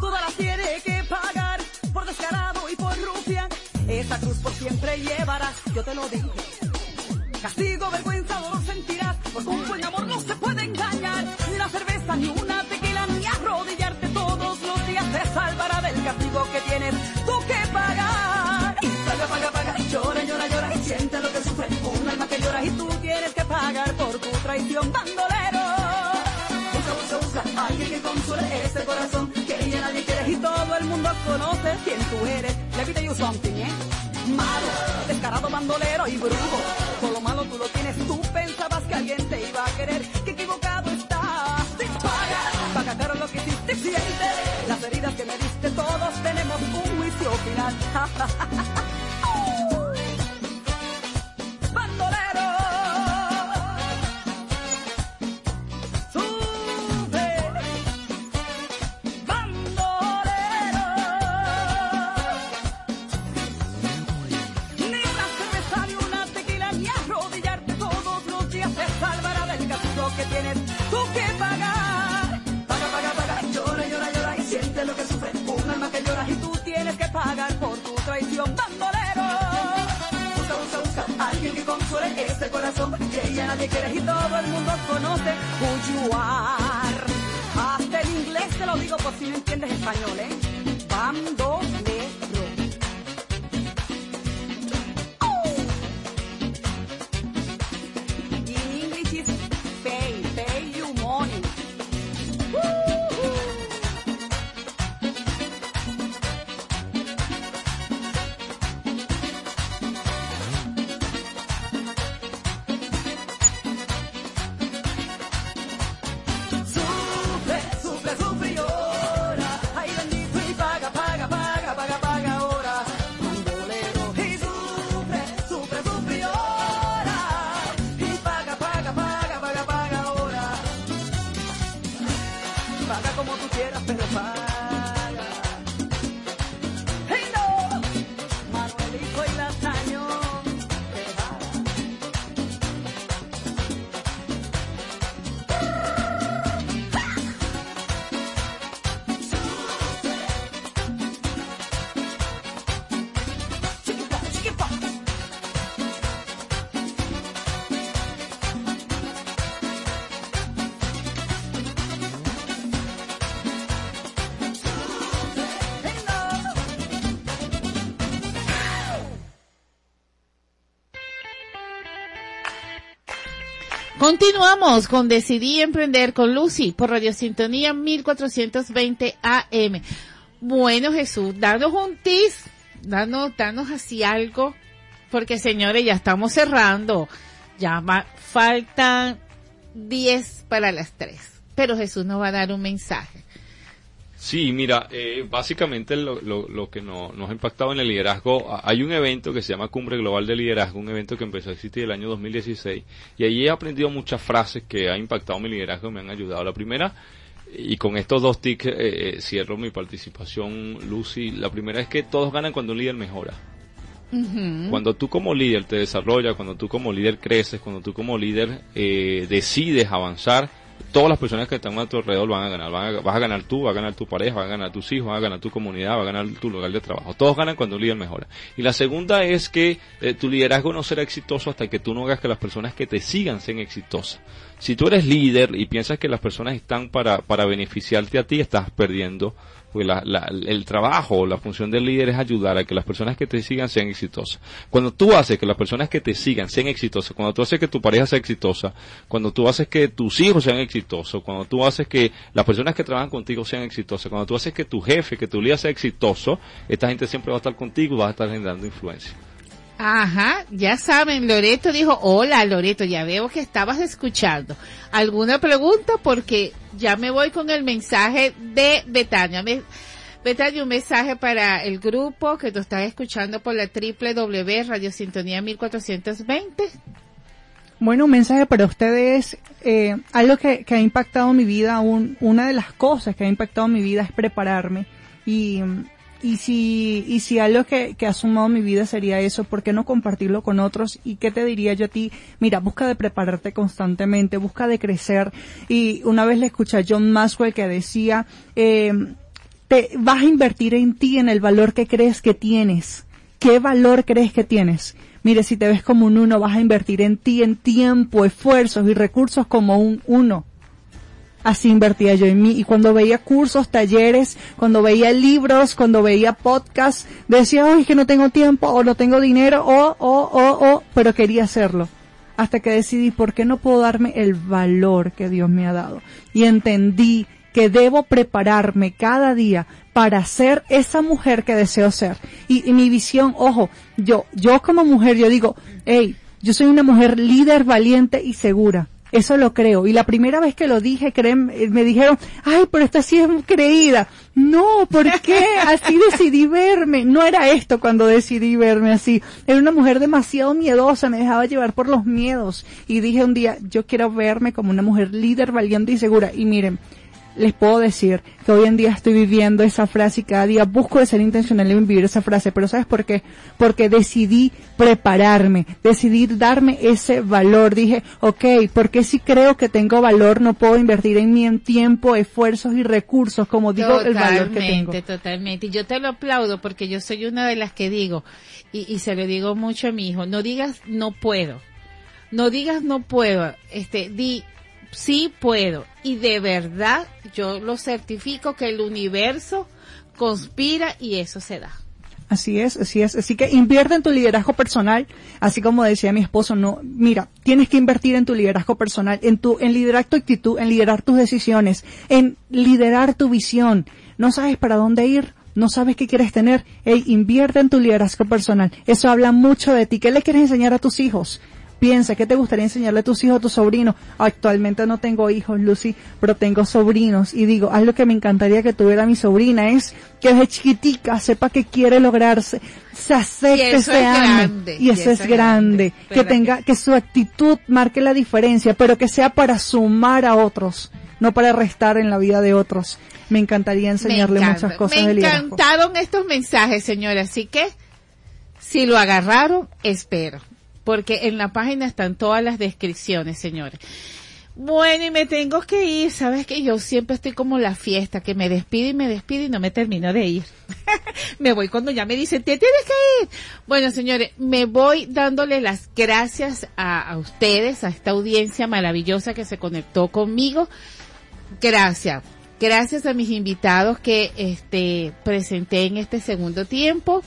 P: Todas las tiene que pagar por descarado y por rufián. Esa cruz por siempre llevarás, yo te lo dije. Castigo, vergüenza, dolor sentirás, porque un buen amor no se puede engañar. Cerveza, ni una tequila, ni arrodillarte todos los días te salvará del castigo que tienes tú que pagar. Y paga, paga, paga, y llora, llora, llora, y siente lo que sufre. Un alma que llora y tú tienes que pagar por tu traición, bandolero. Busca, busca, busca, alguien que console este corazón que ya nadie quiere y todo el mundo conoce quién tú eres. Let you something, ¿eh? Malo, descarado, bandolero y brujo. Todo lo malo tú lo tienes, tú pensabas que alguien Las heridas que me diste, todos tenemos un juicio final. nadie quiere y todo el mundo conoce who you. Hasta en inglés te lo digo por si no entiendes español, ¿eh?
A: Continuamos con Decidí Emprender con Lucy por Radio Sintonía 1420 AM. Bueno, Jesús, danos un tis, danos, danos así algo, porque señores, ya estamos cerrando. Ya faltan 10 para las 3. Pero Jesús nos va a dar un mensaje.
O: Sí, mira, eh, básicamente lo, lo- lo que no- nos ha impactado en el liderazgo, hay un evento que se llama Cumbre Global de Liderazgo, un evento que empezó a existir el año 2016, y allí he aprendido muchas frases que han impactado mi liderazgo y me han ayudado. La primera, y con estos dos tics eh, eh, cierro mi participación, Lucy, la primera es que todos ganan cuando un líder mejora. Cuando tú como líder te desarrollas, cuando tú como líder creces, cuando tú como líder eh, decides avanzar, todas las personas que están a tu alrededor van a ganar. Van a- vas a ganar tú, va a ganar tu pareja, va a ganar tus hijos, va a ganar tu comunidad, va a ganar tu lugar de trabajo. Todos ganan cuando un líder mejora. Y la segunda es que eh, tu liderazgo no será exitoso hasta que tú no hagas que las personas que te sigan sean exitosas. Si tú eres líder y piensas que las personas están para, para beneficiarte a ti, estás perdiendo. Pues la- la- el trabajo, la función del líder es ayudar a que las personas que te sigan sean exitosas. Cuando tú haces que las personas que te sigan sean exitosas, cuando tú haces que tu pareja sea exitosa, cuando tú haces que tus hijos sean exitosos, cuando tú haces que las personas que trabajan contigo sean exitosas, cuando tú haces que tu jefe, que tu líder sea exitoso, esta gente siempre va a estar contigo y va a estar generando influencia.
A: Ajá, ya saben, Loreto dijo, hola Loreto, ya veo que estabas escuchando. ¿Alguna pregunta? Porque ya me voy con el mensaje de Betania. Betania, un mensaje para el grupo que tú estás escuchando por la www Radio Sintonía 1420.
N: Bueno, un mensaje para ustedes. eh, algo que, que ha impactado mi vida, un- una de las cosas que ha impactado mi vida es prepararme. Y, y si, y si algo que, que ha sumado mi vida sería eso, ¿por qué no compartirlo con otros? ¿Y qué te diría yo a ti? Mira, busca de prepararte constantemente, busca de crecer. Y una vez le escuché a John Maxwell que decía, eh, te vas a invertir en ti, en el valor que crees que tienes. ¿Qué valor crees que tienes? Mire, si te ves como un uno, vas a invertir en ti, en tiempo, esfuerzos y recursos como un uno. Así invertía yo en mí. Y cuando veía cursos, talleres, cuando veía libros, cuando veía podcasts, decía, hoy que no tengo tiempo, o no tengo dinero, o, o, o, o, pero quería hacerlo. Hasta que decidí, ¿por qué no puedo darme el valor que Dios me ha dado? Y entendí que debo prepararme cada día para ser esa mujer que deseo ser. Y, y mi visión, ojo, yo, yo como mujer, yo digo, hey, yo soy una mujer líder, valiente y segura. Eso lo creo. Y la primera vez que lo dije, creen, eh, me dijeron, ay, pero esta sí es creída. No, ¿por qué? Así decidí verme. No era esto cuando decidí verme así. Era una mujer demasiado miedosa, me dejaba llevar por los miedos. Y dije un día, yo quiero verme como una mujer líder, valiente y segura. Y miren, les puedo decir que hoy en día estoy viviendo esa frase y cada día busco de ser intencional en vivir esa frase. Pero ¿sabes por qué? Porque decidí prepararme, decidí darme ese valor. Dije, ok, porque si creo que tengo valor no puedo invertir en mí en tiempo, esfuerzos y recursos, como digo, el valor que tengo.
A: Totalmente, totalmente. Y yo te lo aplaudo porque yo soy una de las que digo, y, y se lo digo mucho a mi hijo, no digas no puedo. No digas no puedo. Este, di sí puedo. Y de verdad yo lo certifico que el universo conspira y eso se da.
N: Así es, así es. Así que invierte en tu liderazgo personal, así como decía mi esposo, no, mira, tienes que invertir en tu liderazgo personal, en tu, en liderar tu actitud, en liderar tus decisiones, en liderar tu visión. No sabes para dónde ir, no sabes qué quieres tener, hey, invierte en tu liderazgo personal. Eso habla mucho de ti. ¿Qué le quieres enseñar a tus hijos? Piensa, ¿qué te gustaría enseñarle a tus hijos, a tus sobrinos? Actualmente no tengo hijos, Lucy, pero tengo sobrinos. Y digo, algo que me encantaría que tuviera mi sobrina es que desde chiquitica sepa que quiere lograrse, se acepte,
A: Y
N: se
A: es
N: ame.
A: grande,
N: Y eso es grande. Que
A: ¿verdad
N: tenga, que su actitud marque la diferencia, pero que sea para sumar a otros, no para restar en la vida de otros. Me encantaría enseñarle
A: Me encanta.
N: muchas cosas
A: Me encantaron estos mensajes, señora. Así que, si lo agarraron, espero. Porque en la página están todas las descripciones, señores. Bueno, y me tengo que ir. Sabes que yo siempre estoy como la fiesta, que me despido y me despido y no me termino de ir. me voy cuando ya me dicen, te tienes que ir. Bueno, señores, me voy dándole las gracias a, a ustedes, a esta audiencia maravillosa que se conectó conmigo. Gracias. Gracias a mis invitados que este presenté en este segundo tiempo.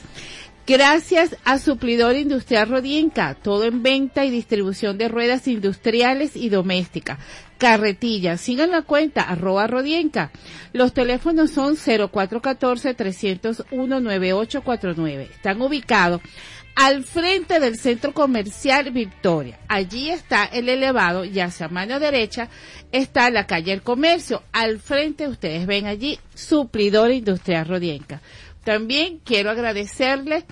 A: Gracias a Suplidor Industrial Rodienca, todo en venta y distribución de ruedas industriales y domésticas. Carretilla, sigan la cuenta, arroba Rodienca. Los teléfonos son 0414-301-9849. Están ubicados al frente del Centro Comercial Victoria. Allí está el elevado y hacia mano derecha está la calle El Comercio. Al frente ustedes ven allí Suplidor Industrial Rodienca. También quiero agradecerles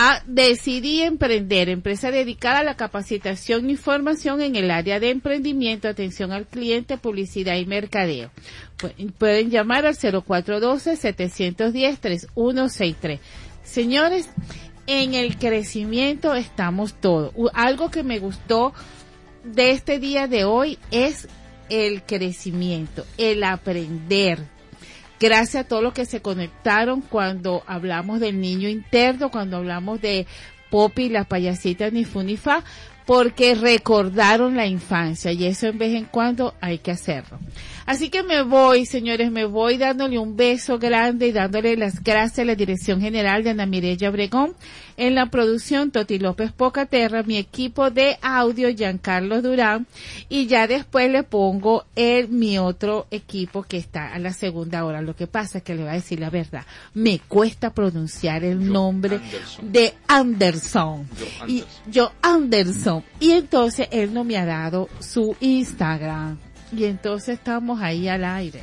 A: a Decidí Emprender, empresa dedicada a la capacitación y formación en el área de emprendimiento, atención al cliente, publicidad y mercadeo. Pu- Pueden llamar al 0412-710-3163. Señores, en el crecimiento estamos todos. Algo que me gustó de este día de hoy es el crecimiento, el aprender. Gracias a todos los que se conectaron cuando hablamos del niño interno, cuando hablamos de Poppy, la payasita ni Funifa, porque recordaron la infancia y eso en vez en cuando hay que hacerlo. Así que me voy, señores, me voy dándole un beso grande y dándole las gracias a la Dirección General de Ana Mireya Obregón, en la producción Toti López Pocaterra, mi equipo de audio Giancarlo Durán y ya después le pongo el mi otro equipo que está a la segunda hora. Lo que pasa es que le voy a decir la verdad, me cuesta pronunciar el nombre de Anderson. Y yo Anderson. Y entonces él no me ha dado su Instagram. Y entonces estamos ahí al aire.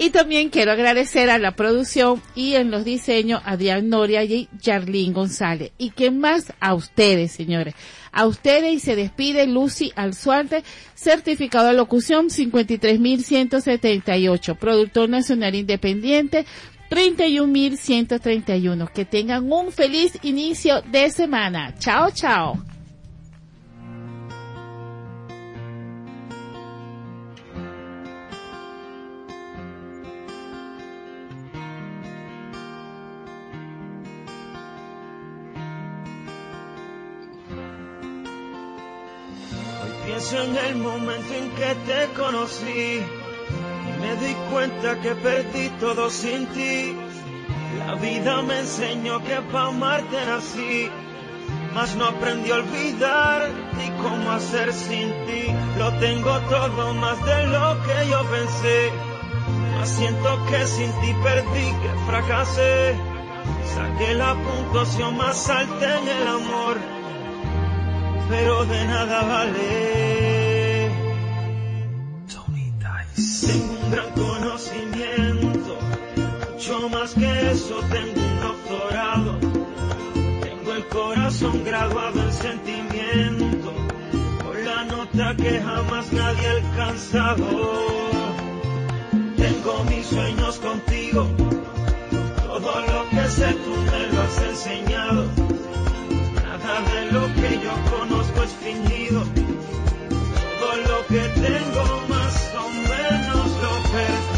A: Y también quiero agradecer a la producción y en los diseños a Adrián Noria y Charlín González. ¿Y quién más? A ustedes, señores. A ustedes y se despide Lucy Alzuarte, certificado de locución 53178, productor nacional independiente 31131. Que tengan un feliz inicio de semana. Chao, chao.
Q: En el momento en que te conocí y me di cuenta que perdí todo sin ti. La vida me enseñó que pa' amarte nací, mas no aprendí a olvidar ni cómo hacer sin ti. Lo tengo todo más de lo que yo pensé, mas siento que sin ti perdí, que fracasé. Saqué la puntuación más alta en el amor pero de nada vale. Tengo un gran conocimiento, mucho más que eso, tengo un doctorado. Tengo el corazón graduado en sentimiento, con la nota que jamás nadie ha alcanzado. Tengo mis sueños contigo, todo lo que sé tú me lo has enseñado. De lo que yo conozco es fingido. Todo lo que tengo más o menos lo perdí.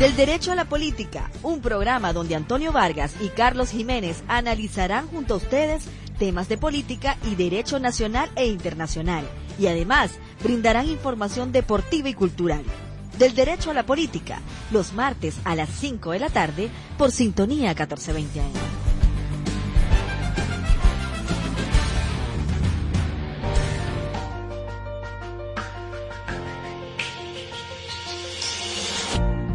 F: Del Derecho a la Política, un programa donde Antonio Vargas y Carlos Jiménez analizarán junto a ustedes temas de política y derecho nacional e internacional, y además brindarán información deportiva y cultural. Del Derecho a la Política, los martes a las 5 de la tarde por Sintonía 1420 AM.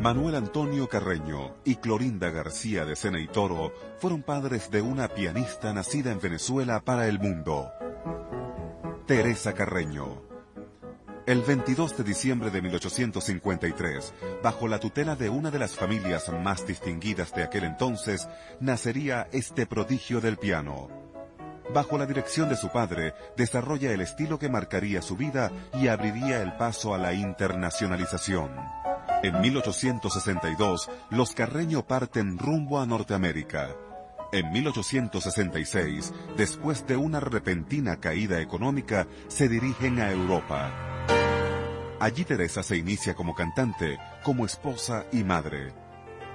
M: Manuel Antonio Carreño y Clorinda García de Sena y Toro fueron padres de una pianista nacida en Venezuela para el mundo. Teresa Carreño. El 22 de diciembre de 1853, bajo la tutela de una de las familias más distinguidas de aquel entonces, nacería este prodigio del piano. Bajo la dirección de su padre, desarrolla el estilo que marcaría su vida y abriría el paso a la internacionalización. En 1862, los Carreño parten rumbo a Norteamérica. En 1866, después de una repentina caída económica, se dirigen a Europa. Allí Teresa se inicia como cantante, como esposa y madre.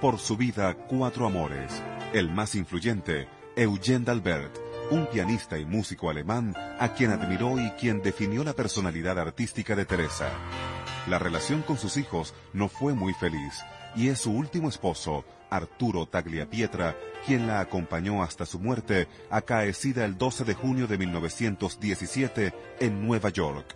M: Por su vida, cuatro amores. El más influyente, Eugène d'Albert, un pianista y músico alemán a quien admiró y quien definió la personalidad artística de Teresa. La relación con sus hijos no fue muy feliz y es su último esposo, Arturo Tagliapietra, quien la acompañó hasta su muerte, acaecida el 12 de junio de 1917 en Nueva York.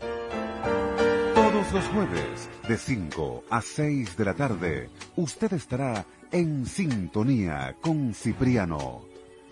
M: Todos los jueves, de 5 a 6 de la tarde, usted estará en sintonía con Cipriano.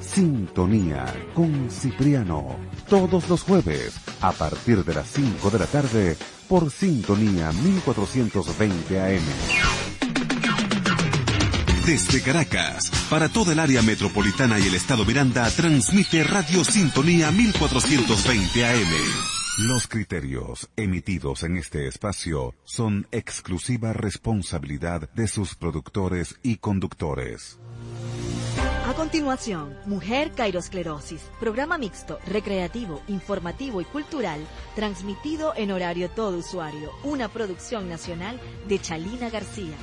M: Sintonía con Cipriano, todos los jueves a partir de las 5 de la tarde por Sintonía 1420 AM. Desde Caracas, para toda el área metropolitana y el estado Miranda, transmite Radio Sintonía 1420 AM. Los criterios emitidos en este espacio son exclusiva responsabilidad de sus productores y conductores.
F: Continuación, Mujer Cairosclerosis, programa mixto, recreativo, informativo y cultural, transmitido en horario todo usuario, una producción nacional de Chalina García.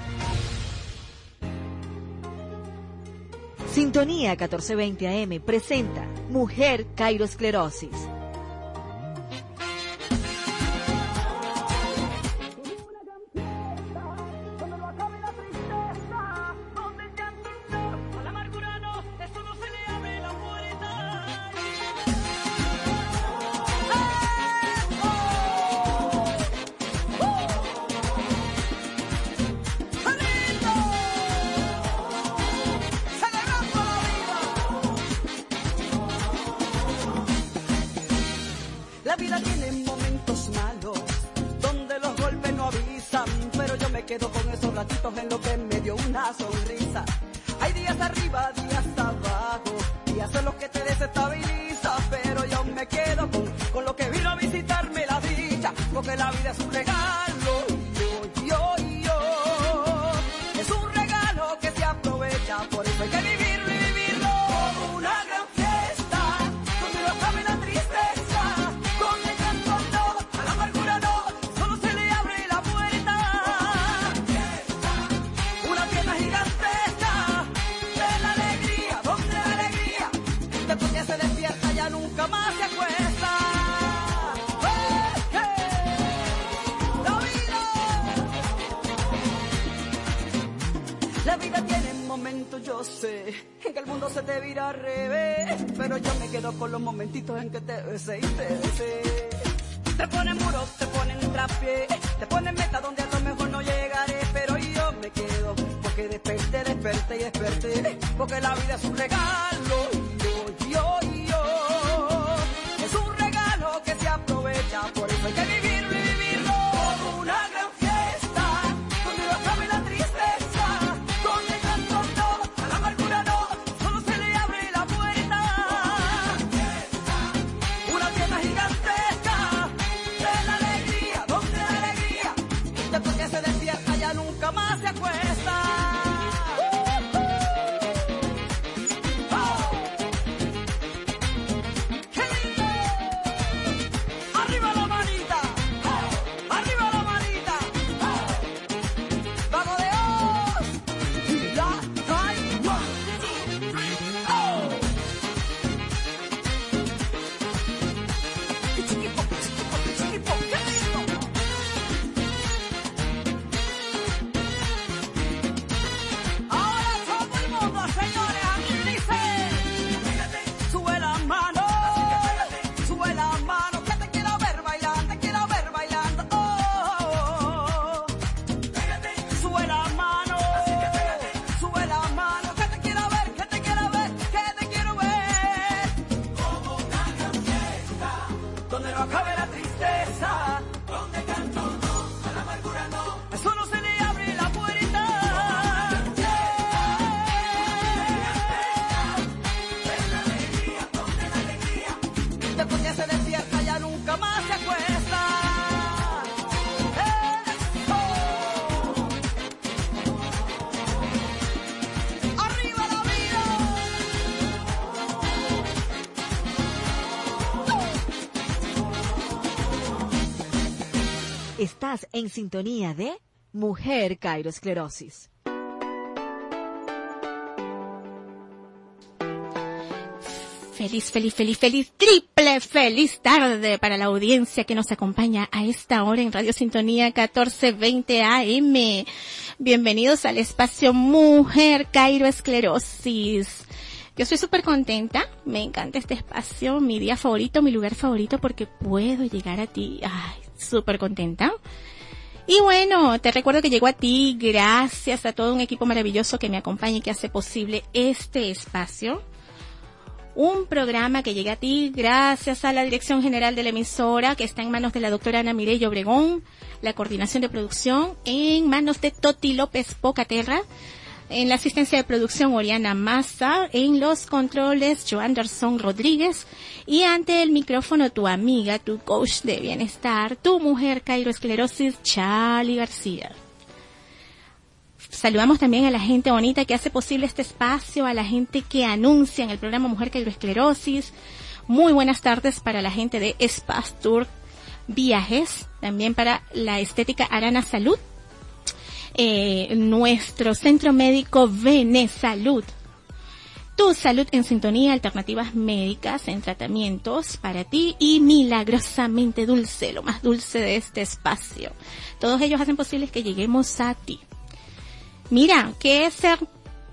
F: Sintonía 1420 AM presenta Mujer Cairosclerosis.
P: Quedo con esos ratitos en lo que me dio una sonrisa. Hay días arriba, días abajo, días en los que te desestabiliza, pero yo me quedo con, con lo que vino a visitarme la dicha, porque la vida es un regalo. Sé, que el mundo se te vira al revés. Pero yo me quedo con los momentitos en que te besé y te besé. Te ponen muros, te ponen trapié, te ponen meta donde a lo mejor no llegaré. Pero yo me quedo, porque desperté, desperté y desperté. Porque la vida es un regalo. Yo, yo, yo. Es un regalo que se aprovecha, por eso hay que vivirlo
F: En sintonía de Mujer Cairosclerosis.
R: Feliz, feliz, feliz, feliz, triple feliz tarde para la audiencia que nos acompaña a esta hora en Radio Sintonía 1420 AM. Bienvenidos al espacio Mujer Cairo Esclerosis. Yo estoy súper contenta, me encanta este espacio, mi día favorito, mi lugar favorito porque puedo llegar a ti. Súper contenta. Y bueno, te recuerdo que llego a ti gracias a todo un equipo maravilloso que me acompaña y que hace posible este espacio un programa que llega a ti gracias a la Dirección General de la emisora, que está en manos de la doctora Ana Mireya Obregón, la coordinación de producción en manos de Toti López Pocaterra, en la asistencia de producción Oriana Massa, en los controles Joanderson Rodríguez y ante el micrófono tu amiga, tu coach de bienestar, tu mujer Esclerosis, Charlie García. Saludamos también a la gente bonita que hace posible este espacio, a la gente que anuncia en el programa Mujer Esclerosis. Muy buenas tardes para la gente de Spas Tour Viajes, también para la estética Arana Salud, eh, nuestro centro médico Vene Salud. Tu salud en sintonía, alternativas médicas en tratamientos para ti y milagrosamente dulce, lo más dulce de este espacio. Todos ellos hacen posible que lleguemos a ti. Mira, ¿qué es ser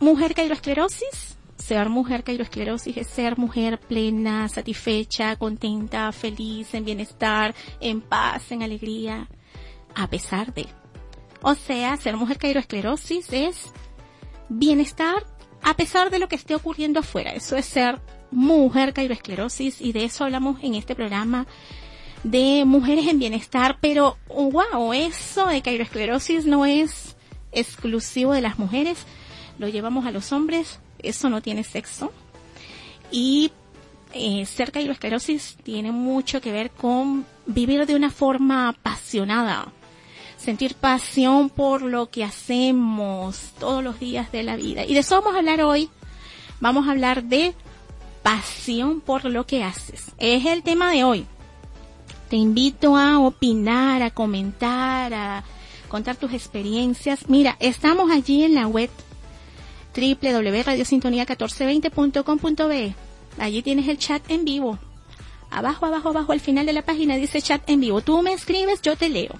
R: mujer cairosclerosis? Ser mujer cairosclerosis es ser mujer plena, satisfecha, contenta, feliz, en bienestar, en paz, en alegría, a pesar de. O sea, ser mujer cairosclerosis es bienestar a pesar de lo que esté ocurriendo afuera. Eso es ser mujer cairosclerosis y de eso hablamos en este programa de mujeres en bienestar, pero wow, eso de cairoesclerosis no es exclusivo de las mujeres, lo llevamos a los hombres, eso no tiene sexo. Y eh, ser cairoesclerosis tiene mucho que ver con vivir de una forma apasionada, sentir pasión por lo que hacemos todos los días de la vida. Y de eso vamos a hablar hoy. Vamos a hablar de pasión por lo que haces. Es el tema de hoy. Te invito a opinar, a comentar, a contar tus experiencias. Mira, estamos allí en la web www.radiosintonía1420.com.be. Allí tienes el chat en vivo. Abajo, abajo, abajo, al final de la página dice chat en vivo. Tú me escribes, yo te leo.